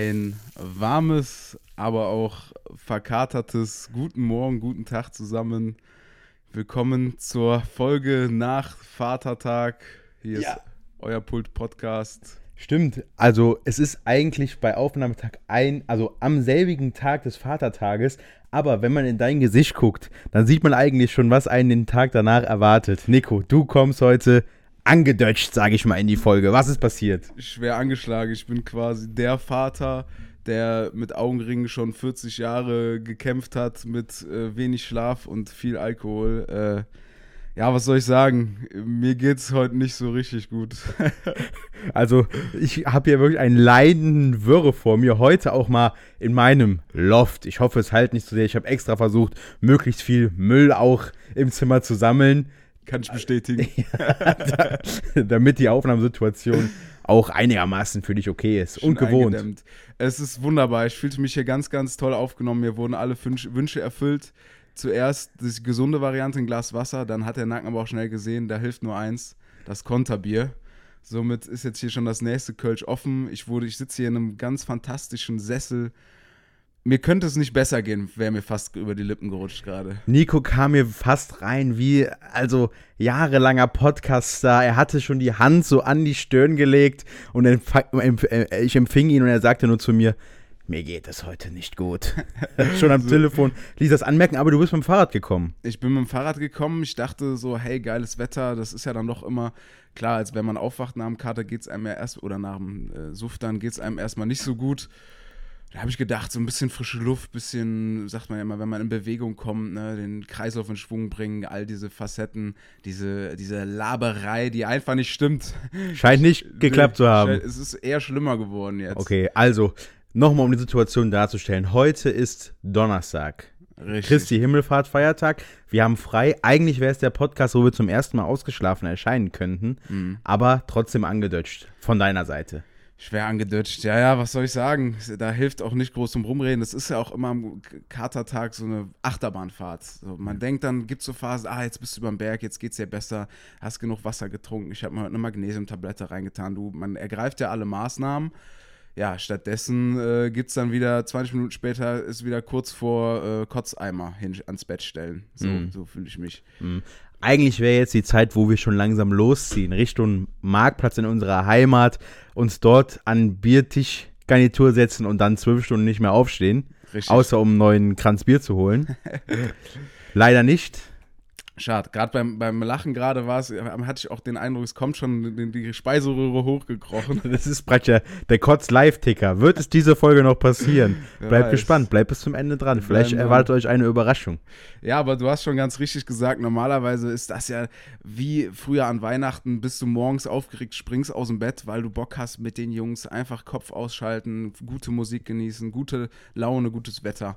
Ein warmes, aber auch verkatertes Guten Morgen, guten Tag zusammen. Willkommen zur Folge nach Vatertag. Hier Ja. ist euer Pult-Podcast. Stimmt. Also es ist eigentlich bei Aufnahmetag ein, also am selbigen Tag des Vatertages, aber wenn man in dein Gesicht guckt, dann sieht man eigentlich schon, was einen den Tag danach erwartet. Nico, du kommst heute angedeutscht, sage ich mal, in die Folge. Was ist passiert? Schwer angeschlagen. Ich bin quasi der Vater, der mit Augenringen schon 40 Jahre gekämpft hat, mit äh, wenig Schlaf und viel Alkohol. Äh, ja, was soll ich sagen? Mir geht's heute nicht so richtig gut. Also ich habe hier wirklich einen leidenden Wirre vor mir. Heute auch mal in meinem Loft. Ich hoffe, es halt nicht so sehr. Ich habe extra versucht, möglichst viel Müll auch im Zimmer zu sammeln. Kann ich bestätigen. damit die Aufnahmesituation auch einigermaßen für dich okay ist und Schon gewohnt. eingedämmt. Es ist wunderbar. Ich fühlte mich hier ganz, ganz toll aufgenommen. Mir wurden alle Wünsch Wünsche erfüllt. Zuerst die gesunde Variante, ein Glas Wasser. Dann hat der Nacken aber auch schnell gesehen, da hilft nur eins, das Konterbier. Somit ist jetzt hier schon das nächste Kölsch offen. Ich wurde, ich sitze hier in einem ganz fantastischen Sessel. Mir könnte es nicht besser gehen, wäre mir fast über die Lippen gerutscht gerade. Nico kam mir fast rein wie, also jahrelanger Podcast-Star. Er hatte schon die Hand so an die Stirn gelegt und äh, ich empfing ihn und er sagte nur zu mir, mir geht es heute nicht gut. schon am Telefon ließ das anmerken, aber du bist mit dem Fahrrad gekommen. Ich bin mit dem Fahrrad gekommen. Ich dachte so, hey, geiles Wetter. Das ist ja dann doch immer klar, als wenn man aufwacht nach dem Kater geht es einem ja erst, oder nach dem äh, Suff, dann geht es einem erstmal nicht so gut. Da habe ich gedacht, so ein bisschen frische Luft, bisschen, sagt man ja immer, wenn man in Bewegung kommt, ne, den Kreislauf in Schwung bringen, all diese Facetten, diese, diese Laberei, die einfach nicht stimmt. Scheint nicht geklappt zu haben. Es ist eher schlimmer geworden jetzt. Okay, also nochmal um die Situation darzustellen. Heute ist Donnerstag. Richtig. Christi Himmelfahrt Feiertag. Wir haben frei. Eigentlich wäre es der Podcast, wo wir zum ersten Mal ausgeschlafen erscheinen könnten, Mhm. aber trotzdem angedeutscht von deiner Seite. Schwer angedutscht. Ja, ja, was soll ich sagen? Da hilft auch nicht groß drum rumreden. Das ist ja auch immer am Katertag so eine Achterbahnfahrt. So, man denkt dann, gibt so Phasen, ah, jetzt bist du über den Berg, jetzt geht's dir besser, hast genug Wasser getrunken. Ich habe mir heute eine Magnesiumtablette reingetan. Du, man ergreift ja alle Maßnahmen. Ja, stattdessen äh, gibt's dann wieder, 20 Minuten später ist wieder kurz vor äh, Kotzeimer hin, ans Bett stellen. So, Mhm. so fühle ich mich. Eigentlich wäre jetzt die Zeit, wo wir schon langsam losziehen, Richtung Marktplatz in unserer Heimat, uns dort an Biertischgarnitur setzen und dann zwölf Stunden nicht mehr aufstehen, Richtig. außer um einen neuen Kranz Bier zu holen. Leider nicht. Schade, gerade beim, beim Lachen gerade war es, hatte ich auch den Eindruck, es kommt schon die, Speiseröhre hochgekrochen. Das ist praktisch der, Kotz-Live-Ticker. Wird es diese Folge noch passieren? Bleibt weiß. gespannt, bleibt bis zum Ende dran. Vielleicht erwartet euch eine Überraschung. Ja, aber du hast schon ganz richtig gesagt, normalerweise ist das ja wie früher an Weihnachten, bist du morgens aufgeregt, springst aus dem Bett, weil du Bock hast mit den Jungs, einfach Kopf ausschalten, gute Musik genießen, gute Laune, gutes Wetter.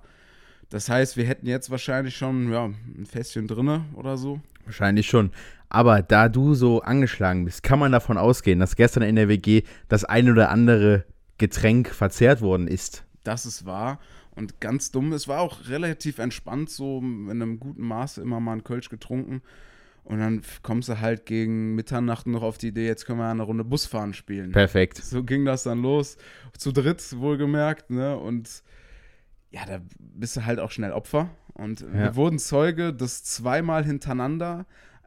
Das heißt, wir hätten jetzt wahrscheinlich schon ja, ein Fässchen drinne oder so. Wahrscheinlich schon. Aber da du so angeschlagen bist, kann man davon ausgehen, dass gestern in der WG das ein oder andere Getränk verzehrt worden ist. Das ist wahr. Und ganz dumm, es war auch relativ entspannt, so in einem guten Maße immer mal einen Kölsch getrunken. Und dann kommst du halt gegen Mitternacht noch auf die Idee, jetzt können wir eine Runde Busfahren spielen. Perfekt. So ging das dann los. Zu dritt, wohlgemerkt, ne? Und ja, da bist du halt auch schnell Opfer. Und Ja. wir wurden Zeuge, dass zweimal hintereinander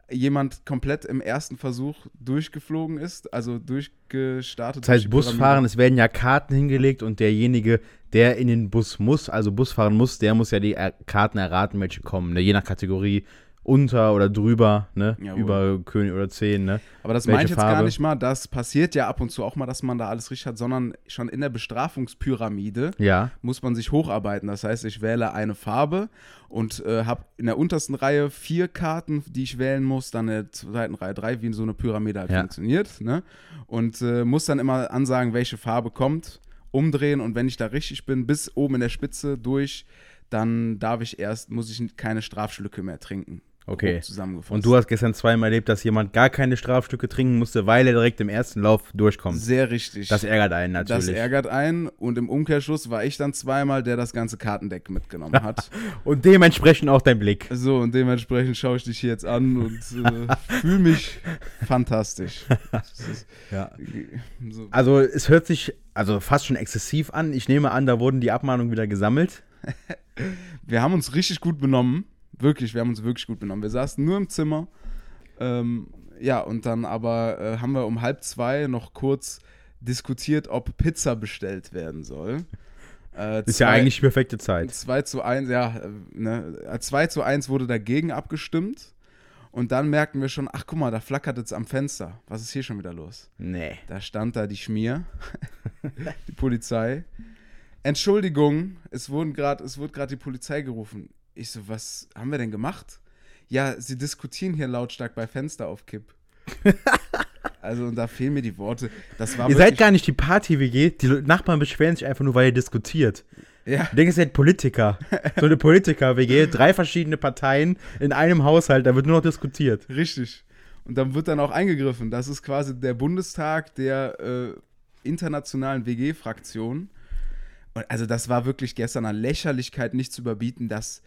jemand komplett im ersten Versuch durchgeflogen ist, also durchgestartet. Das heißt, durch Busfahren, es werden ja Karten hingelegt und derjenige, der in den Bus muss, also Bus fahren muss, der muss ja die Karten erraten, welche kommen. Ne? Je nach Kategorie unter oder drüber, ne? Jawohl. Über König oder 10, ne? Aber das meine ich jetzt gar Farbe? nicht mal. Das passiert ja ab und zu auch mal, dass man da alles richtig hat, sondern schon in der Bestrafungspyramide Ja. muss man sich hocharbeiten. Das heißt, ich wähle eine Farbe und äh, habe in der untersten Reihe vier Karten, die ich wählen muss, dann in der zweiten Reihe drei, wie so eine Pyramide halt Ja. funktioniert. Ne? Und äh, muss dann immer ansagen, welche Farbe kommt, umdrehen und wenn ich da richtig bin, bis oben in der Spitze durch, dann darf ich erst, muss ich keine Strafschlücke mehr trinken. Okay. zusammengefasst. Und du hast gestern zweimal erlebt, dass jemand gar keine Strafstücke trinken musste, weil er direkt im ersten Lauf durchkommt. Sehr richtig. Das ärgert einen natürlich. Das ärgert einen und im Umkehrschluss war ich dann zweimal, der das ganze Kartendeck mitgenommen hat. Und dementsprechend auch dein Blick. so, und dementsprechend schaue ich dich hier jetzt an und äh, fühle mich fantastisch. Ist, Ja. so. Also es hört sich also fast schon exzessiv an. Ich nehme an, da wurden die Abmahnungen wieder gesammelt. Wir haben uns richtig gut benommen. Wirklich, wir haben uns wirklich gut benommen. Wir saßen nur im Zimmer. Ähm, ja, und dann aber äh, haben wir um halb zwei noch kurz diskutiert, ob Pizza bestellt werden soll. Äh, Ist ja zwei- eigentlich die perfekte Zeit. 2 zu 1, ja, äh, ne, äh, 2 zu 1 wurde dagegen abgestimmt. Und dann merkten wir schon, ach guck mal, da flackert es am Fenster. Was ist hier schon wieder los? Nee. Da stand da die Schmier, die Polizei. Entschuldigung, es, wurden grad, es wurde gerade die Polizei gerufen. Ich so, was haben wir denn gemacht? Ja, sie diskutieren hier lautstark bei Fenster auf Kipp. also, und da fehlen mir die Worte. Das war Ihr seid gar nicht die Party-WG. Die Nachbarn beschweren sich einfach nur, weil ihr diskutiert. Ja, Ich denke, ihr seid Politiker. So eine Politiker-WG, drei verschiedene Parteien in einem Haushalt, da wird nur noch diskutiert. Richtig. Und dann wird dann auch eingegriffen. Das ist quasi der Bundestag der äh, internationalen WG-Fraktion. Und also das war wirklich gestern an Lächerlichkeit nicht zu überbieten, dass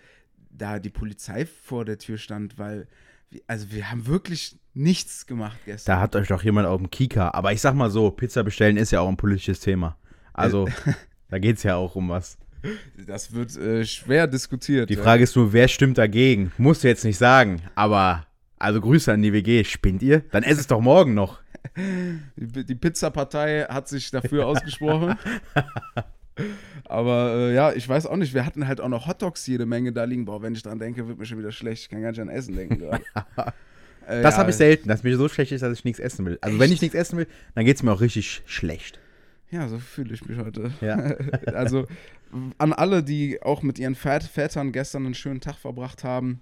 da die Polizei vor der Tür stand, weil, wir- also wir haben wirklich nichts gemacht gestern. Da hat euch doch jemand auf dem Kika. Aber ich sag mal so, Pizza bestellen ist ja auch ein politisches Thema. Also, da geht's ja auch um was. Das wird äh, schwer diskutiert. Die ja. Frage ist nur, wer stimmt dagegen? Musst du jetzt nicht sagen, aber also Grüße an die WG. Spinnt ihr? Dann ess es doch morgen noch. Die, die Pizza-Partei hat sich dafür ausgesprochen. Aber äh, ja, ich weiß auch nicht, wir hatten halt auch noch Hotdogs jede Menge da liegen. Boah, wenn ich dran denke, wird mir schon wieder schlecht. Ich kann gar nicht an Essen denken gerade. Äh, Das ja, habe ich selten, dass mir so schlecht ist, dass ich nichts essen will. Also wenn Echt? ich nichts essen will, dann geht's mir auch richtig schlecht. Ja, so fühle ich mich heute. Ja. also an alle, die auch mit ihren Vät Vätern gestern einen schönen Tag verbracht haben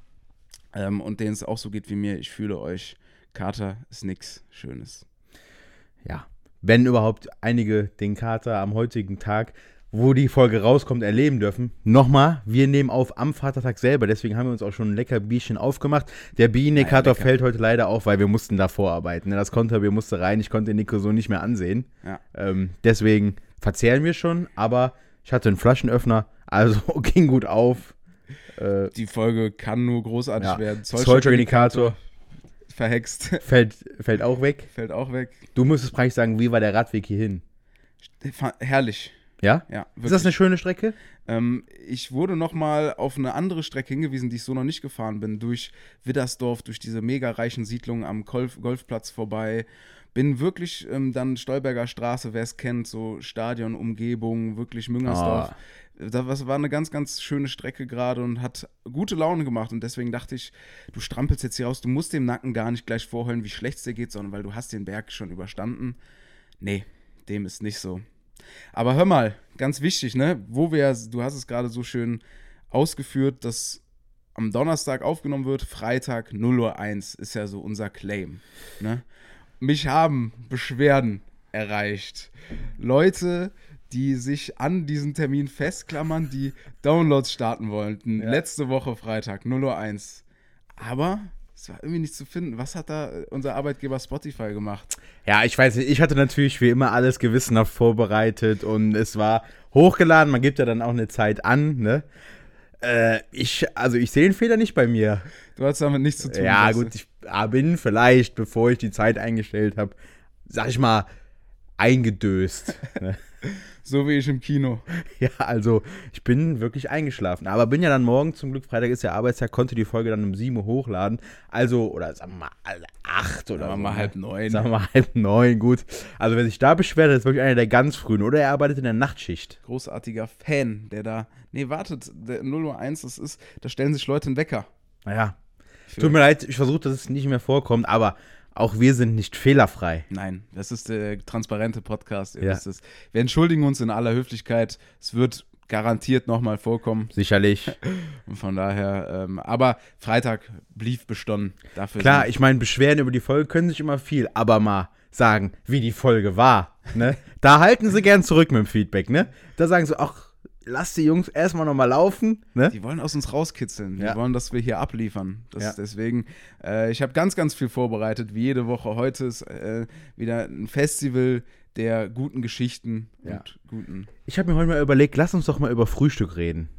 ähm, und denen es auch so geht wie mir, ich fühle euch. Kater ist nix Schönes. Ja. Wenn überhaupt einige den Kater am heutigen Tag, wo die Folge rauskommt, erleben dürfen. Nochmal, wir nehmen auf am Vatertag selber, deswegen haben wir uns auch schon ein lecker Bierchen aufgemacht. Der Bienenkater fällt heute leider auf, weil wir mussten da vorarbeiten. ne? Das Konterbier musste rein, ich konnte Nico so nicht mehr ansehen. Ja. Ähm, deswegen verzehren wir schon, aber ich hatte einen Flaschenöffner, also ging gut auf. Äh, Die Folge kann nur großartig ja. werden. Zollstock-Indikator verhext. fällt, fällt auch weg. Fällt auch weg. Du müsstest praktisch sagen, wie war der Radweg hierhin? Herrlich. Ja? Ja, Ist das eine schöne Strecke? Ähm, ich wurde nochmal auf eine andere Strecke hingewiesen, die ich so noch nicht gefahren bin, durch Widdersdorf, durch diese mega reichen Siedlungen am Golf Golfplatz vorbei. Bin wirklich ähm, dann Stolberger Straße, wer es kennt, so Stadion, Umgebung, wirklich Müngersdorf. Da was war eine ganz, ganz schöne Strecke gerade und hat gute Laune gemacht. Und deswegen dachte ich, du strampelst jetzt hier raus, du musst dem Nacken gar nicht gleich vorheulen, wie schlecht es dir geht, sondern weil du hast den Berg schon überstanden. Nee, dem ist nicht so. Aber hör mal, ganz wichtig, ne? Wo wir, du hast es gerade so schön ausgeführt, dass am Donnerstag aufgenommen wird, Freitag 0 Uhr 1 ist ja so unser Claim. Ne? Mich haben Beschwerden erreicht. Leute, die sich an diesen Termin festklammern, die Downloads starten wollten. Ja. Letzte Woche Freitag, 0 Uhr 1. Aber es war irgendwie nicht zu finden. Was hat da unser Arbeitgeber Spotify gemacht? Ja, ich weiß nicht, ich hatte natürlich wie immer alles gewissenhaft vorbereitet und es war hochgeladen, man gibt ja dann auch eine Zeit an, ne? Äh, ich, also ich sehe den Fehler nicht bei mir. Du hast damit nichts zu tun. Ja, gut, ich ah, bin vielleicht, bevor ich die Zeit eingestellt habe, sag ich mal, eingedöst. ne? So wie ich im Kino. Ja, also ich bin wirklich eingeschlafen. Aber bin ja dann morgen, zum Glück, Freitag ist ja Arbeitstag, konnte die Folge dann um 7 Uhr hochladen. Also, oder sagen wir mal, alle 8 oder Sagen wir so, mal ne? halb neun. Sagen wir mal halb neun, gut. Also wer sich da beschwert, ist wirklich einer der ganz frühen. Oder er arbeitet in der Nachtschicht. Großartiger Fan, der da. Nee, wartet, der 0 Uhr 1, das ist, da stellen sich Leute einen Wecker. Naja, tut mir leid, ich versuche, dass es nicht mehr vorkommt, aber auch wir sind nicht fehlerfrei. Nein, das ist der transparente Podcast. Ihr Ja. wisst es. Wir entschuldigen uns in aller Höflichkeit. Es wird garantiert nochmal vorkommen. Sicherlich. Und von daher, ähm, aber Freitag blieb bestonnen. Dafür Klar, ich meine, Beschwerden über die Folge können sich immer viel, aber mal sagen, wie die Folge war. Ne? Da halten sie gern zurück mit dem Feedback, ne? Da sagen sie, ach, lass die Jungs erstmal nochmal laufen. Ne? Die wollen aus uns rauskitzeln. Ja. Die wollen, dass wir hier abliefern. Das Ja. ist deswegen, äh, ich habe ganz, ganz viel vorbereitet, wie jede Woche. Heute ist äh, wieder ein Festival der guten Geschichten Ja. und guten. Ich habe mir heute mal überlegt, lass uns doch mal über Frühstück reden.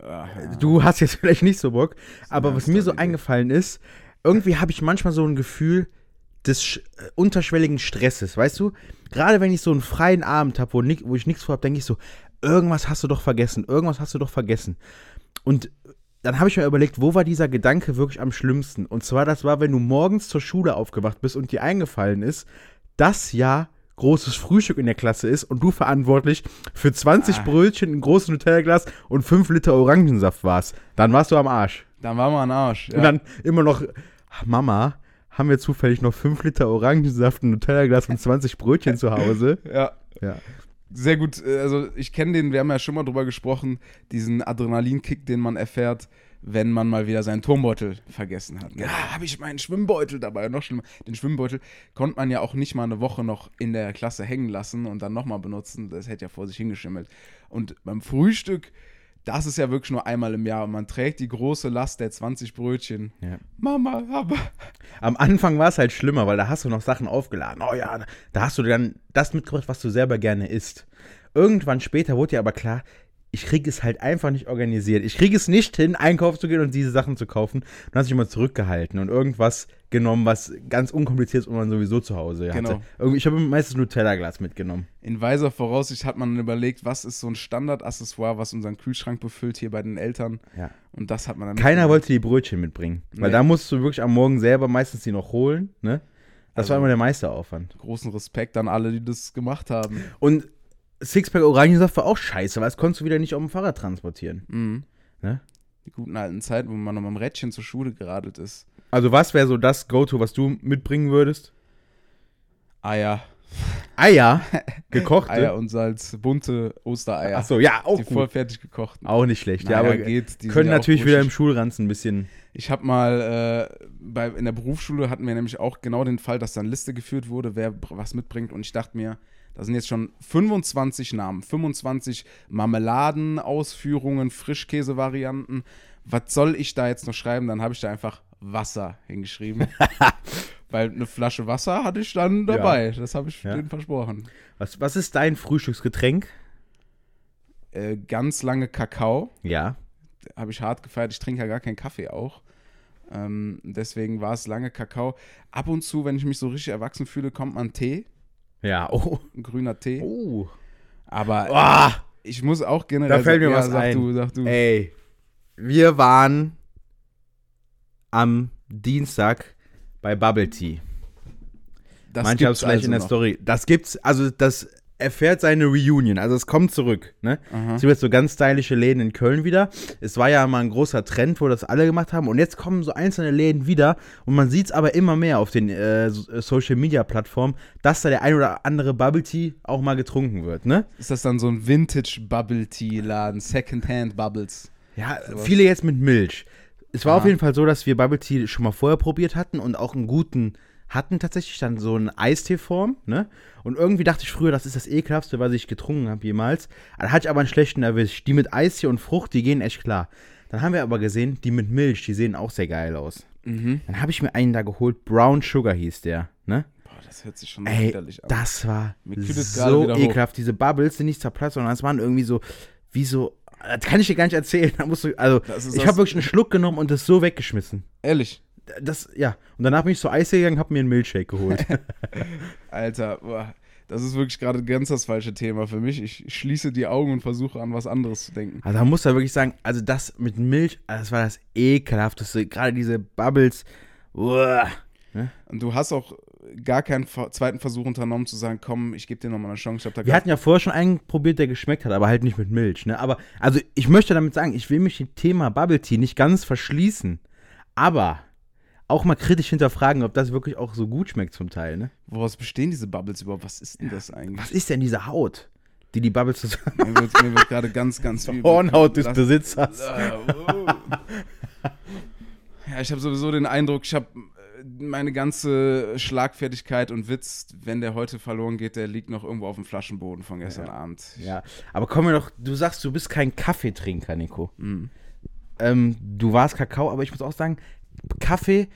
Äh, Du hast jetzt vielleicht nicht so Bock, aber was mir so Story. eingefallen ist, irgendwie habe ich manchmal so ein Gefühl des äh, unterschwelligen Stresses, weißt du? Gerade wenn ich so einen freien Abend habe, wo, wo ich nichts vorhabe, denke ich so, irgendwas hast du doch vergessen, irgendwas hast du doch vergessen. Und dann habe ich mir überlegt, wo war dieser Gedanke wirklich am schlimmsten? Und zwar, das war, wenn du morgens zur Schule aufgewacht bist und dir eingefallen ist, dass ja großes Frühstück in der Klasse ist und du verantwortlich für 20 Ah. Brötchen, ein großes Nutella-Glas und 5 Liter Orangensaft warst. Dann warst du am Arsch. dann waren wir am Arsch. Ja. Und dann immer noch, Mama, haben wir zufällig noch 5 Liter Orangensaft, ein Nutella-Glas und 20 Brötchen zu Hause? ja. Ja. Sehr gut. äh, Also ich kenne den, wir haben ja schon mal drüber gesprochen, diesen Adrenalinkick, den man erfährt, wenn man mal wieder seinen Turmbeutel vergessen hat. Ja, habe ich meinen Schwimmbeutel dabei. Noch schlimmer, den Schwimmbeutel konnte man ja auch nicht mal eine Woche noch in der Klasse hängen lassen und dann nochmal benutzen. Das hätte ja vor sich hingeschimmelt. Und beim Frühstück, das ist ja wirklich nur einmal im Jahr. Und man trägt die große Last der 20 Brötchen. Ja. Mama, aber. Am Anfang war es halt schlimmer, weil da hast du noch Sachen aufgeladen. Oh ja, da hast du dann das mitgebracht, was du selber gerne isst. Irgendwann später wurde dir aber klar, ich kriege es halt einfach nicht organisiert. Ich kriege es nicht hin, einkaufen zu gehen und diese Sachen zu kaufen. Dann hast du dich mal zurückgehalten und irgendwas genommen, was ganz unkompliziert ist und man sowieso zu Hause hatte. Genau. Ich habe meistens Nutella-Glas mitgenommen. In weiser Voraussicht hat man überlegt, was ist so ein Standardaccessoire, was unseren Kühlschrank befüllt hier bei den Eltern. Ja. Und das hat man dann. Keiner wollte die Brötchen mitbringen, weil Nee. da musst du wirklich am Morgen selber meistens die noch holen. Ne? Das war Also- immer der Meisteraufwand. Großen Respekt an alle, die das gemacht haben. Und Sixpack Orangensaft war auch scheiße, weil das konntest du wieder nicht auf dem Fahrrad transportieren. Mhm. Ne? Die guten alten Zeiten, wo man noch mit dem Rädchen zur Schule geradelt ist. Also was wäre so das Go-To, was du mitbringen würdest? Eier. Eier, gekochte. Eier und Salz, bunte Ostereier. Achso, ja, auch die gut. vorfertig gekochten. Auch nicht schlecht. Naja, ja, aber geht. Können natürlich wieder im. Schulranzen ein bisschen. Ich habe mal äh, bei, in der Berufsschule hatten wir nämlich auch genau den Fall, dass dann Liste geführt wurde, wer was mitbringt. Und ich dachte mir, da sind jetzt schon 25 Namen, 25 Marmeladen-Ausführungen, Frischkäse-Varianten. Was soll ich da jetzt noch schreiben? Dann habe ich da einfach Wasser hingeschrieben. Weil eine Flasche Wasser hatte ich dann dabei. Das habe ich Ja. denen versprochen. Was, was ist dein Frühstücksgetränk? Äh, ganz lange Kakao. Ja. habe ich hart gefeiert. Ich trinke ja gar keinen Kaffee auch. Ähm, deswegen war es lange Kakao. Ab und zu, wenn ich mich so richtig erwachsen fühle, kommt man Tee, Ja, oh. ein grüner Tee. Oh. Aber Ah, ich muss auch generell Da fällt mir sagen, was ja, sag ein. Du, sag du. ey. Wir waren am Dienstag bei Bubble Tea. das Manche haben es gibt's vielleicht also in der noch. Story. Das gibt's, also das erfährt seine Reunion, also es kommt zurück. Ne? Es gibt jetzt so ganz stylische Läden in Köln wieder. Es war ja mal ein großer Trend, wo das alle gemacht haben. Und jetzt kommen so einzelne Läden wieder. Und man sieht es aber immer mehr auf den äh, so- Social Media Plattformen, dass da der ein oder andere Bubble Tea auch mal getrunken wird. Ne? Ist das dann so ein Vintage Bubble Tea Laden, Secondhand Bubbles? Ja, Sowas. viele jetzt mit Milch. Es war Aha. auf jeden Fall so, dass wir Bubble Tea schon mal vorher probiert hatten und auch einen guten hatten tatsächlich dann so eine Eistee-Form, ne? Und irgendwie dachte ich früher, das ist das ekelhaftste, was ich getrunken habe jemals. Da hatte ich aber einen schlechten erwischt. Die mit Eistee und Frucht, die gehen echt klar. Dann haben wir aber gesehen, die mit Milch, die sehen auch sehr geil aus. Mhm. Dann habe ich mir einen da geholt, Brown Sugar hieß der, ne? Boah, das hört sich schon Ey, widerlich an. das war so ekelhaft. Diese Bubbles sind nicht zerplatzt, sondern es waren irgendwie so, wie so, das kann ich dir gar nicht erzählen. Da musst du, also, ich habe wirklich einen Schluck genommen und das so weggeschmissen. Ehrlich. Das, ja. Und danach bin ich zur Eis gegangen, habe mir einen Milchshake geholt. Alter, boah, das ist wirklich gerade ganz das falsche Thema für mich. Ich schließe die Augen und versuche an was anderes zu denken. also, da muss er wirklich sagen, also das mit Milch, also das war das ekelhafteste. Gerade diese Bubbles. Uah. Und du hast auch gar keinen zweiten Versuch unternommen zu sagen, komm, ich gebe dir nochmal eine Chance. Wir hatten ja vorher schon einen probiert, der geschmeckt hat, aber halt nicht mit Milch. Ne? Aber, also ich möchte damit sagen, ich will mich dem Thema Bubble Tea nicht ganz verschließen. Aber auch mal kritisch hinterfragen, ob das wirklich auch so gut schmeckt zum Teil. Ne? Woraus bestehen diese Bubbles überhaupt? Was ist denn das Was eigentlich? ist denn diese Haut, die die Bubbles zusammen. Mir wird, mir wird gerade ganz, ganz übel. Hornhaut des Besitzers. Ah, oh. Ja, ich habe sowieso den Eindruck, ich habe meine ganze Schlagfertigkeit und Witz, wenn der heute verloren geht, der liegt noch irgendwo auf dem Flaschenboden von gestern Abend. Ja, aber kommen wir doch, du sagst, du bist kein Kaffeetrinker, Nico. Mhm. Ähm, du warst Kakao, aber ich muss auch sagen, Kaffee,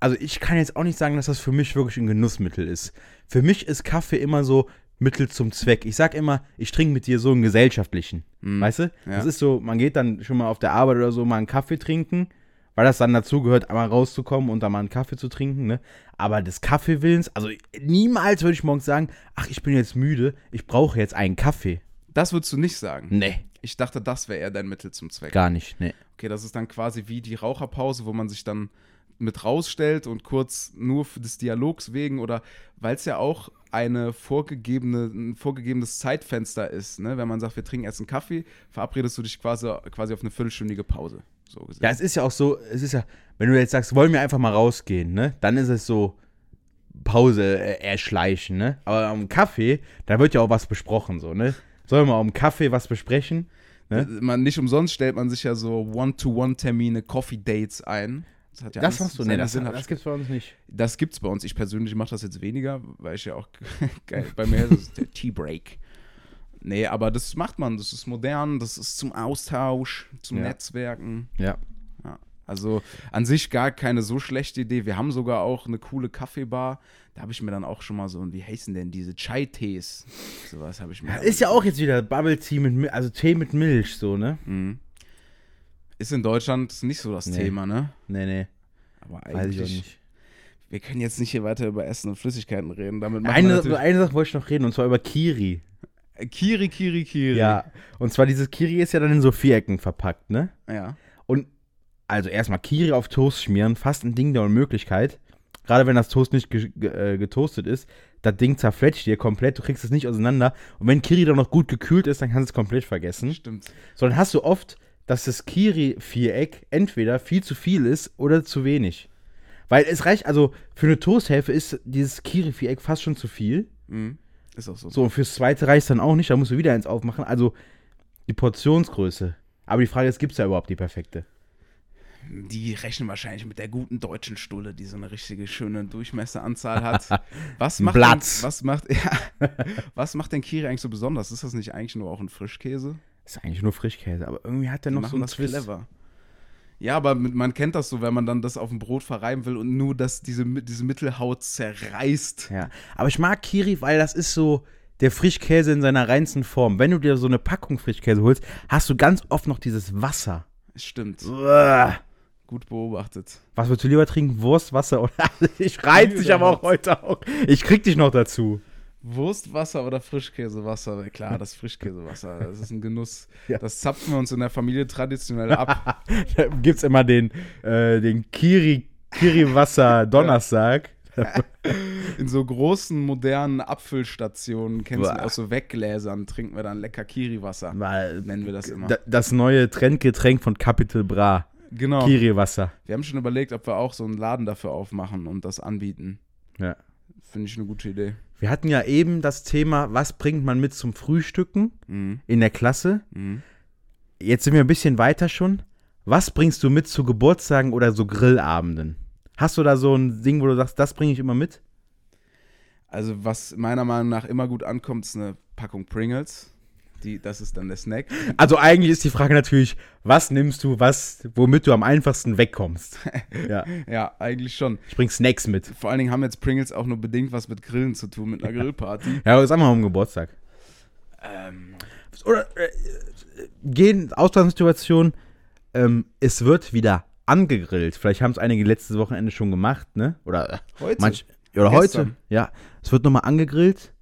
also ich kann jetzt auch nicht sagen, dass das für mich wirklich ein Genussmittel ist. Für mich ist Kaffee immer so Mittel zum Zweck. Ich sag immer, ich trinke mit dir so einen gesellschaftlichen. Mhm. Weißt du? Ja. Das ist so, man geht dann schon mal auf der Arbeit oder so mal einen Kaffee trinken, weil das dann dazu gehört, einmal rauszukommen und dann mal einen Kaffee zu trinken, ne? Aber des Kaffeewillens, also niemals würde ich morgens sagen, ach, ich bin jetzt müde, ich brauche jetzt einen Kaffee. Das würdest du nicht sagen. Nee, Ich dachte, das wäre eher dein Mittel zum Zweck. gar nicht, nee. Okay, das ist dann quasi wie die Raucherpause, wo man sich dann mit rausstellt und kurz nur für des Dialogs wegen oder weil es ja auch eine vorgegebene, ein vorgegebenes Zeitfenster ist, ne? Wenn man sagt, wir trinken erst einen Kaffee, verabredest du dich quasi, quasi auf eine viertelstündige Pause. So gesehen. Ja, es ist ja auch so, es ist ja, wenn du jetzt sagst, wollen wir einfach mal rausgehen, ne? Dann ist es so Pause äh, erschleichen, ne? Aber am Kaffee, da wird ja auch was besprochen, so, ne? Sollen wir am Kaffee was besprechen? Ne? Man, nicht umsonst stellt man sich ja so One-to-One-Termine, Coffee-Dates ein. Das, hat ja Das machst du, ne? Das, das gibt's bei uns nicht. Das gibt's bei uns. Ich persönlich mache das jetzt weniger, weil ich ja auch geil, bei mir ist es der Tea Break. Nee, aber das macht man. Das ist modern, das ist zum Austausch, zum Ja. Netzwerken. Ja. Also an sich gar keine so schlechte Idee. Wir haben sogar auch eine coole Kaffeebar. Da habe ich mir dann auch schon mal so, wie heißen denn diese Chai-Tees? Sowas habe ich mir. Ist ja auch jetzt wieder Bubble Tea mit Milch, also Tee mit Milch, so, ne? Mhm. Ist in Deutschland nicht so das Nee. Thema, ne? Nee, nee, Aber weiß ich auch eigentlich, nicht. wir können jetzt nicht hier weiter über Essen und Flüssigkeiten reden. Damit Eine, eine Sache wollte ich noch reden, und zwar über Kiri. Kiri, Kiri, Kiri. Ja. Und zwar dieses Kiri ist ja dann in so Vierecken verpackt, ne? Ja. Und also erstmal Kiri auf Toast schmieren, fast ein Ding der Unmöglichkeit. Gerade wenn das Toast nicht ge ge äh, getoastet ist, das Ding zerfletscht dir komplett, du kriegst es nicht auseinander. Und wenn Kiri dann noch gut gekühlt ist, dann kannst du es komplett vergessen. Stimmt. So, dann hast du oft, dass das Kiri-Viereck entweder viel zu viel ist oder zu wenig. Weil es reicht, also für eine Toasthälfte ist dieses Kiri-Viereck fast schon zu viel. Mhm. Ist auch so. So, und fürs zweite reicht dann auch nicht, da musst du wieder eins aufmachen. Also die Portionsgröße. Aber die Frage ist, gibt es da überhaupt die perfekte? Die rechnen wahrscheinlich mit der guten deutschen Stulle, die so eine richtige schöne Durchmesseranzahl hat. Was Ein macht Platz. Denn, was macht ja, was macht denn Kiri eigentlich so besonders? Ist das nicht eigentlich nur auch ein Frischkäse? Ist eigentlich nur Frischkäse, aber irgendwie hat der Die noch so einen das Twist. clever. Ja, aber man kennt das so, wenn man dann das auf dem Brot verreiben will und nur dass diese, diese Mittelhaut zerreißt. Ja, aber ich mag Kiri, weil das ist so der Frischkäse in seiner reinsten Form. Wenn du dir so eine Packung Frischkäse holst, hast du ganz oft noch dieses Wasser. Stimmt. Uah. Gut beobachtet. Was würdest du lieber trinken? Wurst, Wasser oder. ich reiz dich aber auch heute auch. Ich krieg dich noch dazu. Wurstwasser oder Frischkäsewasser? Klar, das Frischkäsewasser. Das ist ein Genuss. Ja. Das zapfen wir uns in der Familie traditionell ab. Da gibt's immer den, äh, den Kiri, Kiri-Wasser Donnerstag. In so großen, modernen Abfüllstationen, kennst du Boah. aus so Weggläsern, trinken wir dann lecker Kiriwasser. Weil Nennen wir das immer. da- das neue Trendgetränk von Capital Bra. Genau. Kiri-Wasser. Wir haben schon überlegt, ob wir auch so einen Laden dafür aufmachen und das anbieten. Ja. Finde ich eine gute Idee. Wir hatten ja eben das Thema, was bringt man mit zum Frühstücken Mhm. in der Klasse? Mhm. Jetzt sind wir ein bisschen weiter schon. Was bringst du mit zu Geburtstagen oder so Grillabenden? Hast du da so ein Ding, wo du sagst, das bringe ich immer mit? Also, was meiner Meinung nach immer gut ankommt, ist eine Packung Pringles. Die, das ist dann der Snack. Also eigentlich ist die Frage natürlich, was nimmst du, was, womit du am einfachsten wegkommst? ja, Ja, eigentlich schon. ich bring Snacks mit. Vor allen Dingen haben jetzt Pringles auch nur bedingt was mit Grillen zu tun, mit einer Grillparty. Ja, aber sag mal um Geburtstag. ähm, Oder äh, gehen, Ausgangssituation, ähm, es wird wieder angegrillt. Vielleicht haben es einige letztes Wochenende schon gemacht, ne? Oder äh, heute? Manch, oder heute. Gestern. Ja, es wird nochmal angegrillt.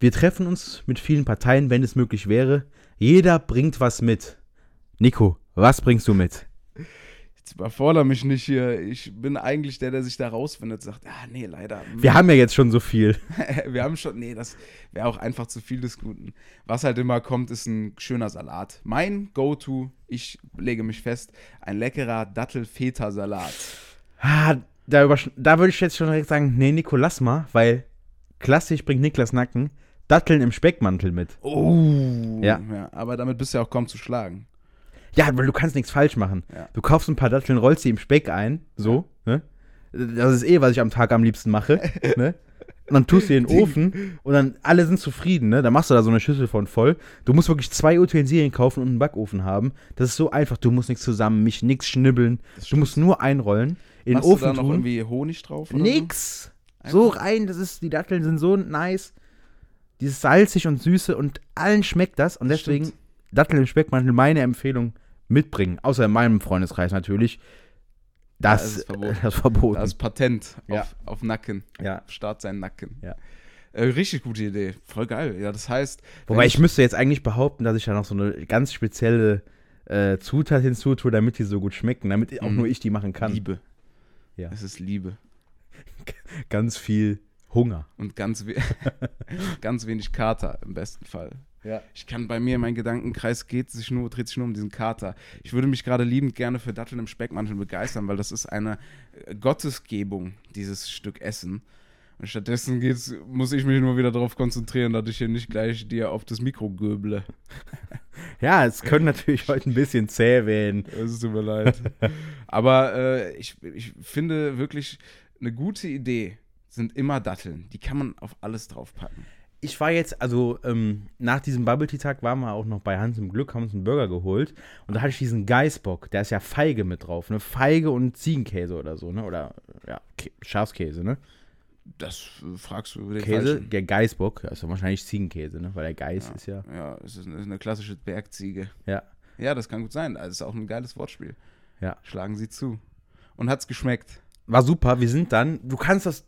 Wir treffen uns mit vielen Parteien, wenn es möglich wäre. Jeder bringt was mit. Nico, was bringst du mit? Jetzt überfordere mich nicht hier. Ich bin eigentlich der, der sich da rausfindet, sagt, ah, nee, leider. Wir haben ja jetzt schon so viel. wir haben schon, nee, das wäre auch einfach zu viel des Guten. Was halt immer kommt, ist ein schöner Salat. Mein Go-To, ich lege mich fest, ein leckerer Dattel-Feta-Salat. Ah, da, da würde ich jetzt schon direkt sagen, nee, Nico, lass mal, weil klassisch bringt Niklas Nacken Datteln im Speckmantel mit. Oh. Ja. ja. Aber damit bist du ja auch kaum zu schlagen. Ja, weil du kannst nichts falsch machen. Ja. Du kaufst ein paar Datteln, rollst sie im Speck ein, so, ne? Das ist eh, was ich am Tag am liebsten mache. ne? Und dann tust du in den Ofen und dann alle sind zufrieden, ne? Dann machst du da so eine Schüssel von voll. Du musst wirklich zwei Utensilien kaufen und einen Backofen haben. Das ist so einfach. Du musst nichts zusammen, mich nichts schnibbeln. Du musst nur einrollen, in den Machst du Ofen da noch tun. irgendwie Honig drauf? Oder Nix. So rein, das ist, die Datteln sind so nice. Dieses salzig und süße und allen schmeckt das. Und deswegen Stimmt. Datteln im Speckmantel, meine Empfehlung, mitbringen. Außer in meinem Freundeskreis natürlich. Das, Da ist das verboten. Das Patent Ja. auf, auf Nacken. ja. Start seinen Nacken. Ja. Äh, richtig gute Idee. Voll geil. Ja, das heißt. Wobei ich müsste jetzt eigentlich behaupten, dass ich da noch so eine ganz spezielle äh, Zutat hinzutue, damit die so gut schmecken, damit auch Mhm. nur ich die machen kann. Liebe. Ja. Es ist Liebe. Ganz viel Hunger. Und ganz, we ganz wenig Kater im besten Fall. Ja. Ich kann bei mir, mein Gedankenkreis geht sich nur, dreht sich nur um diesen Kater. Ich würde mich gerade liebend gerne für Datteln im Speckmantel begeistern, weil das ist eine äh, Gottesgebung, dieses Stück Essen. Und stattdessen geht's, muss ich mich nur wieder darauf konzentrieren, dass ich hier nicht gleich dir auf das Mikro göble. Ja, es könnte natürlich heute ein bisschen zäh werden. Es tut mir leid. Aber äh, ich, ich finde wirklich, eine gute Idee sind immer Datteln. Die kann man auf alles draufpacken. Ich war jetzt, also ähm, nach diesem Bubble Tea Tag waren wir auch noch bei Hans im Glück, haben uns einen Burger geholt und da hatte ich diesen Geißbock, da ist ja Feige mit drauf, ne? Feige und Ziegenkäse oder so, ne? Oder ja, Kä- Schafskäse, ne? Das äh, fragst du über den Käse, Falschen. der Geißbock, das ist ja wahrscheinlich Ziegenkäse, ne? Weil der Geiß Ja. ist ja. Ja, es ist eine, klassische Bergziege. Ja. Ja, das kann gut sein. Also es ist auch ein geiles Wortspiel. Ja. Schlagen Sie zu. Und hat's geschmeckt? War super, wir sind dann, du kannst das,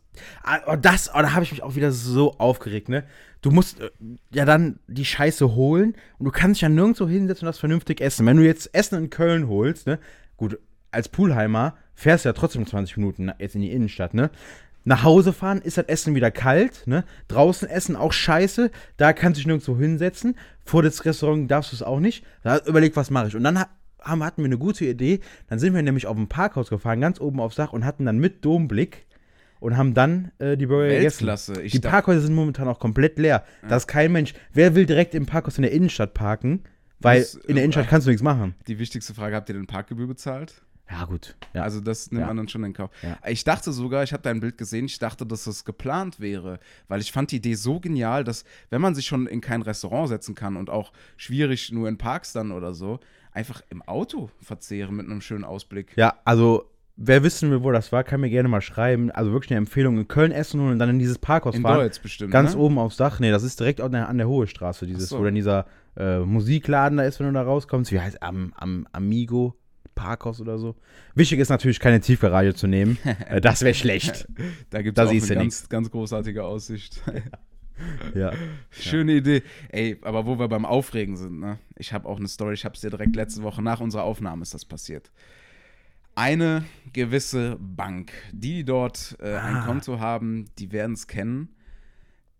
das, oh, da habe ich mich auch wieder so aufgeregt, ne? Du musst äh, ja dann die Scheiße holen und du kannst dich ja nirgendwo hinsetzen und das vernünftig essen. Wenn du jetzt Essen in Köln holst, ne? Gut, als Poolheimer fährst du ja trotzdem 20 Minuten jetzt in die Innenstadt, ne? Nach Hause fahren ist das Essen wieder kalt, ne? Draußen essen auch scheiße, da kannst du dich nirgendwo hinsetzen. Vor das Restaurant darfst du es auch nicht. Da überleg, was mache ich. Und dann ha- haben, hatten wir eine gute Idee. Dann sind wir nämlich auf ein Parkhaus gefahren, ganz oben aufs Dach und hatten dann mit Domblick und haben dann äh, die Burger gegessen. Weltklasse. Ich Die Parkhäuser sind momentan auch komplett leer. Da ist kein Mensch. Wer will direkt im Parkhaus in der Innenstadt parken? Weil Das, in der äh, Innenstadt kannst du nichts machen. Die wichtigste Frage, habt ihr den Parkgebühr bezahlt? Ja, gut. Ja. Also das nimmt Ja. man dann schon in Kauf. Ja. Ich dachte sogar, ich habe dein Bild gesehen, ich dachte, dass das geplant wäre, weil ich fand die Idee so genial, dass wenn man sich schon in kein Restaurant setzen kann und auch schwierig nur in Parks dann oder so, einfach im Auto verzehren mit einem schönen Ausblick. ja, also wer wissen will, wo das war, kann mir gerne mal schreiben. Also wirklich eine Empfehlung. In Köln essen und dann in dieses Parkhaus in fahren. Deutsch bestimmt. Ganz ne? oben aufs Dach. Nee, das ist direkt an der, an der Hohe Straße, dieses, so. wo dann dieser äh, Musikladen da ist, wenn du da rauskommst. Wie heißt am, am Amigo Parkhaus oder so. Wichtig ist natürlich, keine Tiefgarage zu nehmen. äh, das wäre schlecht. Da gibt es auch eine ganz, ganz großartige Aussicht. ja. Schöne Idee. Ey, aber wo wir beim Aufregen sind, ne? Ich habe auch eine Story, ich habe es dir direkt letzte Woche nach unserer Aufnahme ist das passiert. Eine gewisse Bank, die dort äh, ein Ah. Konto haben, die werden es kennen.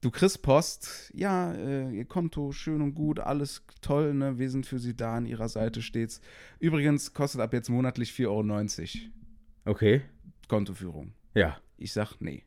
Du kriegst Post, ja, äh, ihr Konto schön und gut, alles toll, ne? Wir sind für Sie da, an Ihrer Seite stets. Übrigens kostet ab jetzt monatlich 4,90 Euro Okay. Kontoführung. Ja. Ich sag nee.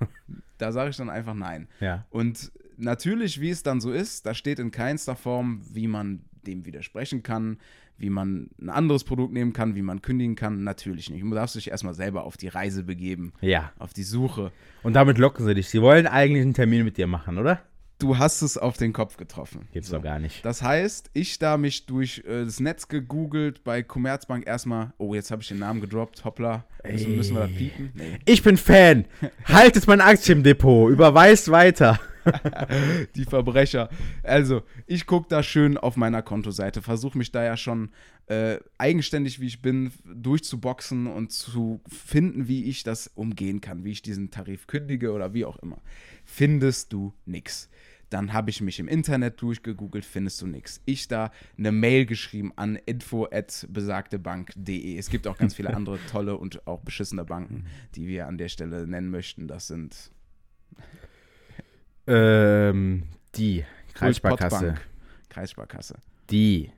da sage ich dann einfach nein. Ja. Und natürlich, wie es dann so ist, da steht in keinster Form, wie man dem widersprechen kann, wie man ein anderes Produkt nehmen kann, wie man kündigen kann. Natürlich nicht. Du darfst dich erstmal selber auf die Reise begeben, Ja. auf die Suche. Und damit locken sie dich. Sie wollen eigentlich einen Termin mit dir machen, oder? Du hast es auf den Kopf getroffen. Gibt's So. doch gar nicht. Das heißt, ich da mich durch äh, das Netz gegoogelt, bei Commerzbank erstmal, oh, jetzt habe ich den Namen gedroppt, hoppla, müssen, müssen wir das piepen? Nee. Ich bin Fan. Haltet mein Aktiendepot. Überweist weiter. die Verbrecher. Also, ich gucke da schön auf meiner Kontoseite, versuche mich da ja schon äh, eigenständig, wie ich bin, durchzuboxen und zu finden, wie ich das umgehen kann, wie ich diesen Tarif kündige oder wie auch immer. Findest du nix. Dann habe ich mich im Internet durchgegoogelt, findest du nix. Ich da eine Mail geschrieben an info@besagtebank.de. Es gibt auch ganz viele andere tolle und auch beschissene Banken, die wir an der Stelle nennen möchten. Das sind Ähm, die Kreissparkasse. Kreissparkasse. Die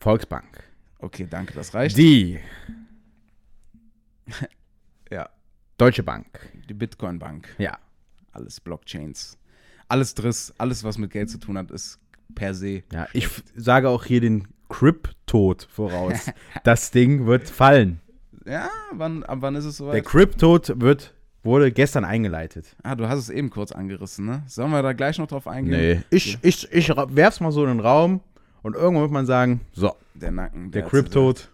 Volksbank. Okay, danke, das reicht. Die ja, Deutsche Bank. die Bitcoin Bank, Ja. alles Blockchains. Alles Driss, alles, was mit Geld zu tun hat, ist per se. Ja, ich sage auch hier den Crip-Tod voraus. das Ding wird fallen. Ja, wann, ab wann ist es Der soweit? Cryptod wird, wurde gestern eingeleitet. Ah, du hast es eben kurz angerissen, ne? Sollen wir da gleich noch drauf eingehen? Nee. Ich, ich, ich werf's mal so in den Raum und irgendwann wird man sagen, so, Der Nacken. der hat's Cryptod.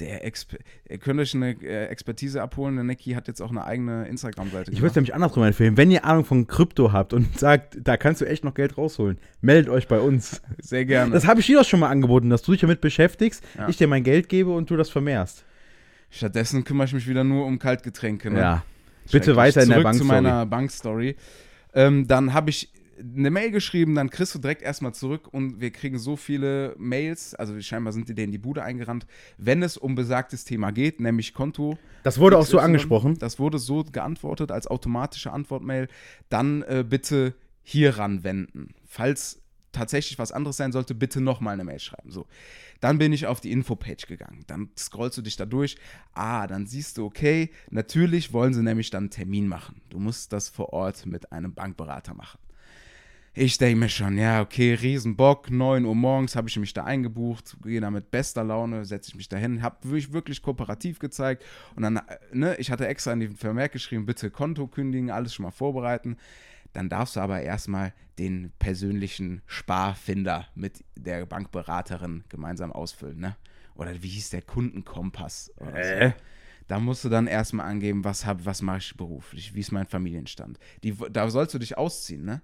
Der Exper Ihr könnt euch eine äh, Expertise abholen. Der Neki hat jetzt auch eine eigene Instagram-Seite. Ich würde nämlich andersrum empfehlen. Wenn ihr Ahnung von Krypto habt und sagt, da kannst du echt noch Geld rausholen, meldet euch bei uns. Sehr gerne. Das habe ich dir doch schon mal angeboten, dass du dich damit beschäftigst, Ja. ich dir mein Geld gebe und du das vermehrst. Stattdessen kümmere ich mich wieder nur um Kaltgetränke. Ne? Ja. Bitte weiter in der Bank. zu meiner Bankstory. Ähm, dann habe ich eine Mail geschrieben, dann kriegst du direkt erstmal zurück und wir kriegen so viele Mails, also scheinbar sind die in die Bude eingerannt, wenn es um besagtes Thema geht, nämlich Konto. Das wurde auch so angesprochen. Das wurde so geantwortet als automatische Antwortmail. Dann äh, bitte hier ranwenden. Falls tatsächlich was anderes sein sollte, bitte nochmal eine Mail schreiben. So. Dann bin ich auf die Infopage gegangen. Dann scrollst du dich da durch. Ah, dann siehst du, okay, natürlich wollen sie nämlich dann einen Termin machen. Du musst das vor Ort mit einem Bankberater machen. Ich denke mir schon, ja, okay, Riesenbock, 9 Uhr morgens habe ich mich da eingebucht, gehe da mit bester Laune, setze ich mich da hin, habe wirklich, wirklich kooperativ gezeigt und dann, äh, ne, ich hatte extra in den Vermerk geschrieben, bitte Konto kündigen, alles schon mal vorbereiten. Dann darfst du aber erstmal den persönlichen Sparfinder mit der Bankberaterin gemeinsam ausfüllen, ne? Oder wie hieß der Kundenkompass? Oder so. Äh. Da musst du dann erstmal angeben, was, hab, was mache ich beruflich, wie ist mein Familienstand. Die, da sollst du dich ausziehen, ne?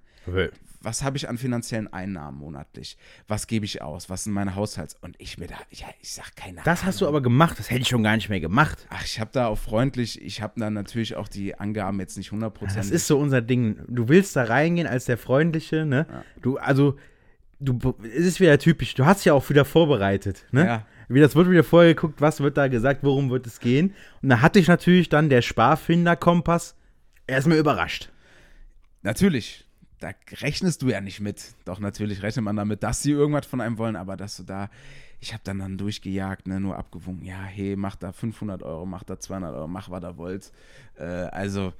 Was habe ich an finanziellen Einnahmen monatlich? Was gebe ich aus? Was sind meine Haushalts? Und ich mir da, ja, ich sag keine Das hast du aber gemacht. Das hätte ich schon gar nicht mehr gemacht. Ach, ich habe da auch freundlich, ich habe dann natürlich auch die Angaben jetzt nicht 100%. Das ist so unser Ding. Du willst da reingehen als der Freundliche, ne? Du, also, du, es ist wieder typisch. Du hast ja auch wieder vorbereitet, ne? Ja. Wie das wird wieder vorher geguckt, was wird da gesagt, worum wird es gehen. Und da hatte ich natürlich dann der Sparfinder-Kompass erstmal überrascht. Natürlich, da rechnest du ja nicht mit. Doch natürlich rechnet man damit, dass sie irgendwas von einem wollen, aber dass du da, ich habe dann dann durchgejagt, ne, nur abgewunken, ja, hey, mach da 500 Euro, mach da 200 Euro, mach, was ihr wollt. Äh, also